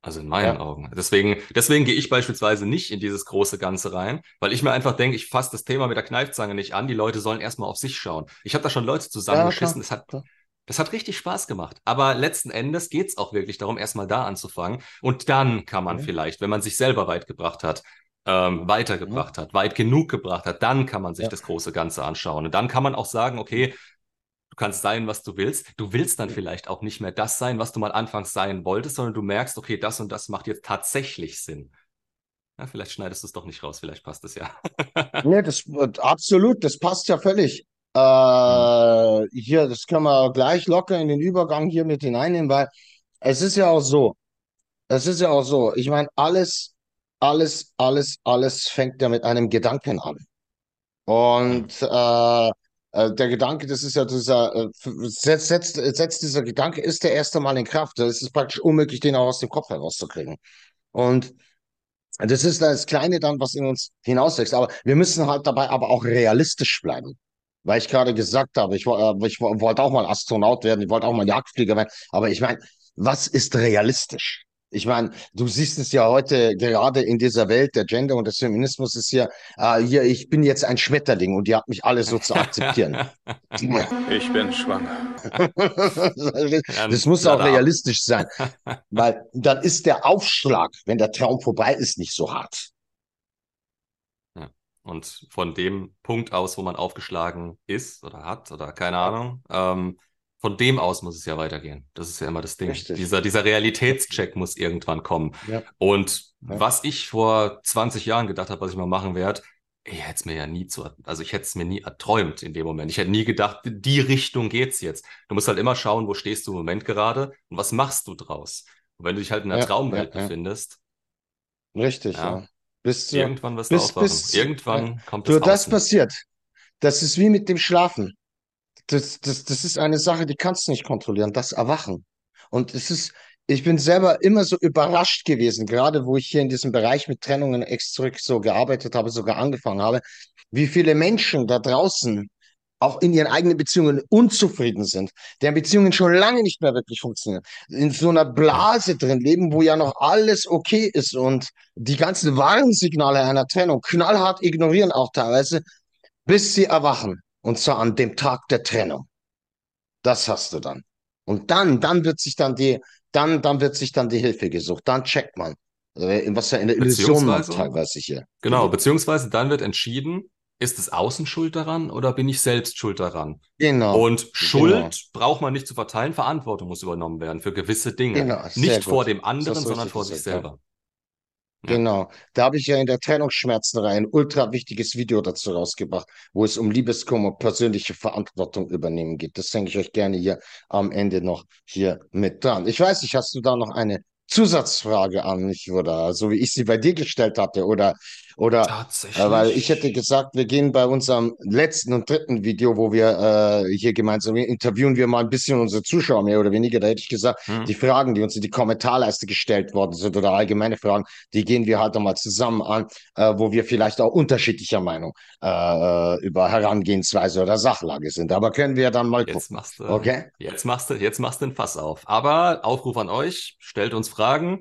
Also in meinen ja. Augen. Deswegen, deswegen gehe ich beispielsweise nicht in dieses große Ganze rein, weil ich mir einfach denke, ich fasse das Thema mit der Kneifzange nicht an. Die Leute sollen erstmal auf sich schauen. Ich habe da schon Leute zusammengeschissen. Ja, das, hat, das hat richtig Spaß gemacht. Aber letzten Endes geht es auch wirklich darum, erstmal da anzufangen. Und dann kann man mhm. vielleicht, wenn man sich selber weit gebracht hat, ähm, weitergebracht mhm. hat, weit genug gebracht hat, dann kann man sich ja. das große Ganze anschauen. Und dann kann man auch sagen, okay, kannst sein, was du willst. Du willst dann vielleicht auch nicht mehr das sein, was du mal anfangs sein wolltest, sondern du merkst, okay, das und das macht jetzt tatsächlich Sinn. Ja, vielleicht schneidest du es doch nicht raus, vielleicht passt es ja. [LAUGHS] nee, das absolut, das passt ja völlig. Äh, hm. Hier, das können wir gleich locker in den Übergang hier mit hineinnehmen, weil es ist ja auch so, es ist ja auch so, ich meine, alles, alles, alles, alles fängt ja mit einem Gedanken an. Und hm. äh, äh, der Gedanke, das ist ja dieser, äh, setzt, setzt, setzt dieser Gedanke, ist der erste Mal in Kraft. Es ist praktisch unmöglich, den auch aus dem Kopf herauszukriegen. Und das ist das Kleine dann, was in uns hinauswächst. Aber wir müssen halt dabei aber auch realistisch bleiben. Weil ich gerade gesagt habe, ich, äh, ich wollte auch mal Astronaut werden, ich wollte auch mal Jagdflieger werden. Aber ich meine, was ist realistisch? Ich meine, du siehst es ja heute gerade in dieser Welt der Gender und des Feminismus ist ja, äh, hier, ich bin jetzt ein Schmetterling und ihr habt mich alle so zu akzeptieren. [LAUGHS] Ich bin schwanger. das [LAUGHS] muss auch realistisch sein, [LAUGHS] weil dann ist der Aufschlag, wenn der Traum vorbei ist, nicht so hart. Und von dem Punkt aus, wo man aufgeschlagen ist oder hat oder keine Ahnung, ähm, von dem aus muss es ja weitergehen. Das ist ja immer das Ding. Dieser, dieser Realitätscheck muss irgendwann kommen. Ja. Und ja. was ich vor 20 Jahren gedacht habe, was ich mal machen werde, ich hätte es mir ja nie zu, also ich hätte es mir nie erträumt in dem Moment. Ich hätte nie gedacht, die Richtung geht's jetzt. Du musst halt immer schauen, wo stehst du im Moment gerade und was machst du draus. Und wenn du dich halt in einer ja, Traumwelt befindest. Richtig, ja. Bis zu, irgendwann wirst du bis, aufwachen. Bis, irgendwann kommt es Du, das passiert. Das ist wie mit dem Schlafen das, das, das ist eine Sache, die kannst du nicht kontrollieren, das Erwachen. Und es ist, ich bin selber immer so überrascht gewesen, gerade wo ich hier in diesem Bereich mit Trennungen ex zurück so gearbeitet habe, sogar angefangen habe, wie viele Menschen da draußen auch in ihren eigenen Beziehungen unzufrieden sind, deren Beziehungen schon lange nicht mehr wirklich funktionieren, in so einer Blase drin leben, wo ja noch alles okay ist und die ganzen Warnsignale einer Trennung knallhart ignorieren auch teilweise, bis sie erwachen. Und zwar an dem Tag der Trennung. Das hast du dann. Und dann, dann wird sich dann die, dann, dann wird sich dann die Hilfe gesucht. Dann checkt man, äh, was ja in der Illusion man teilweise hier. Genau, beziehungsweise dann wird entschieden, ist es Außen schuld daran oder bin ich selbst schuld daran? Genau. Und Schuld genau. braucht man nicht zu verteilen, Verantwortung muss übernommen werden für gewisse Dinge. Genau, nicht vor dem anderen, sondern vor sich selber. Genau. Da habe ich ja in der Trennungsschmerzenreihe ein ultra wichtiges Video dazu rausgebracht, wo es um Liebeskummer, persönliche Verantwortung übernehmen geht. Das denke ich euch gerne hier am Ende noch hier mit dran. Ich weiß nicht, hast du da noch eine Zusatzfrage an mich oder so wie ich sie bei dir gestellt hatte oder oder. Äh, weil ich hätte gesagt, wir gehen bei unserem letzten und dritten Video, wo wir äh, hier gemeinsam interviewen, wir mal ein bisschen unsere Zuschauer mehr oder weniger. Da hätte ich gesagt, hm. die Fragen, die uns in die Kommentarleiste gestellt worden sind oder allgemeine Fragen, die gehen wir halt einmal zusammen an, äh, wo wir vielleicht auch unterschiedlicher Meinung äh, über Herangehensweise oder Sachlage sind. Aber können wir dann mal gucken. Jetzt machst du, okay? Jetzt machst du, jetzt machst du ein Fass auf. Aber Aufruf an euch, stellt uns Fragen.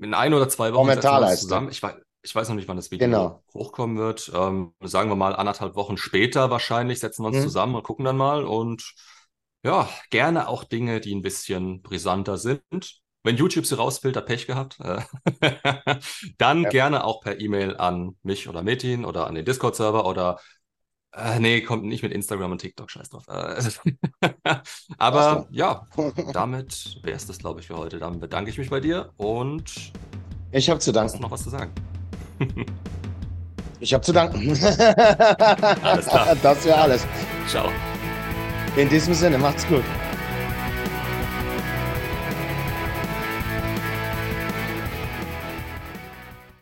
In ein oder zwei Wochen uns zusammen. Ich weiß, ich weiß noch nicht, wann das Video genau. hochkommen wird. Ähm, sagen wir mal anderthalb Wochen später wahrscheinlich, setzen wir uns mhm. zusammen und gucken dann mal. Und ja, gerne auch Dinge, die ein bisschen brisanter sind. Wenn YouTube sie rausfiltert, Pech gehabt. Äh, [LAUGHS] dann ja. gerne auch per E-Mail an mich oder Metin oder an den Discord-Server oder äh, nee, kommt nicht mit Instagram und TikTok, scheiß drauf. Äh, [LAUGHS] aber ja, [LAUGHS] damit wäre es das, glaube ich, für heute. Dann bedanke ich mich bei dir und ich habe zu danken. Hast du noch was zu sagen? [LAUGHS] Ich habe zu danken. Alles klar. [LAUGHS] Das wäre alles. Ciao. In diesem Sinne, macht's gut.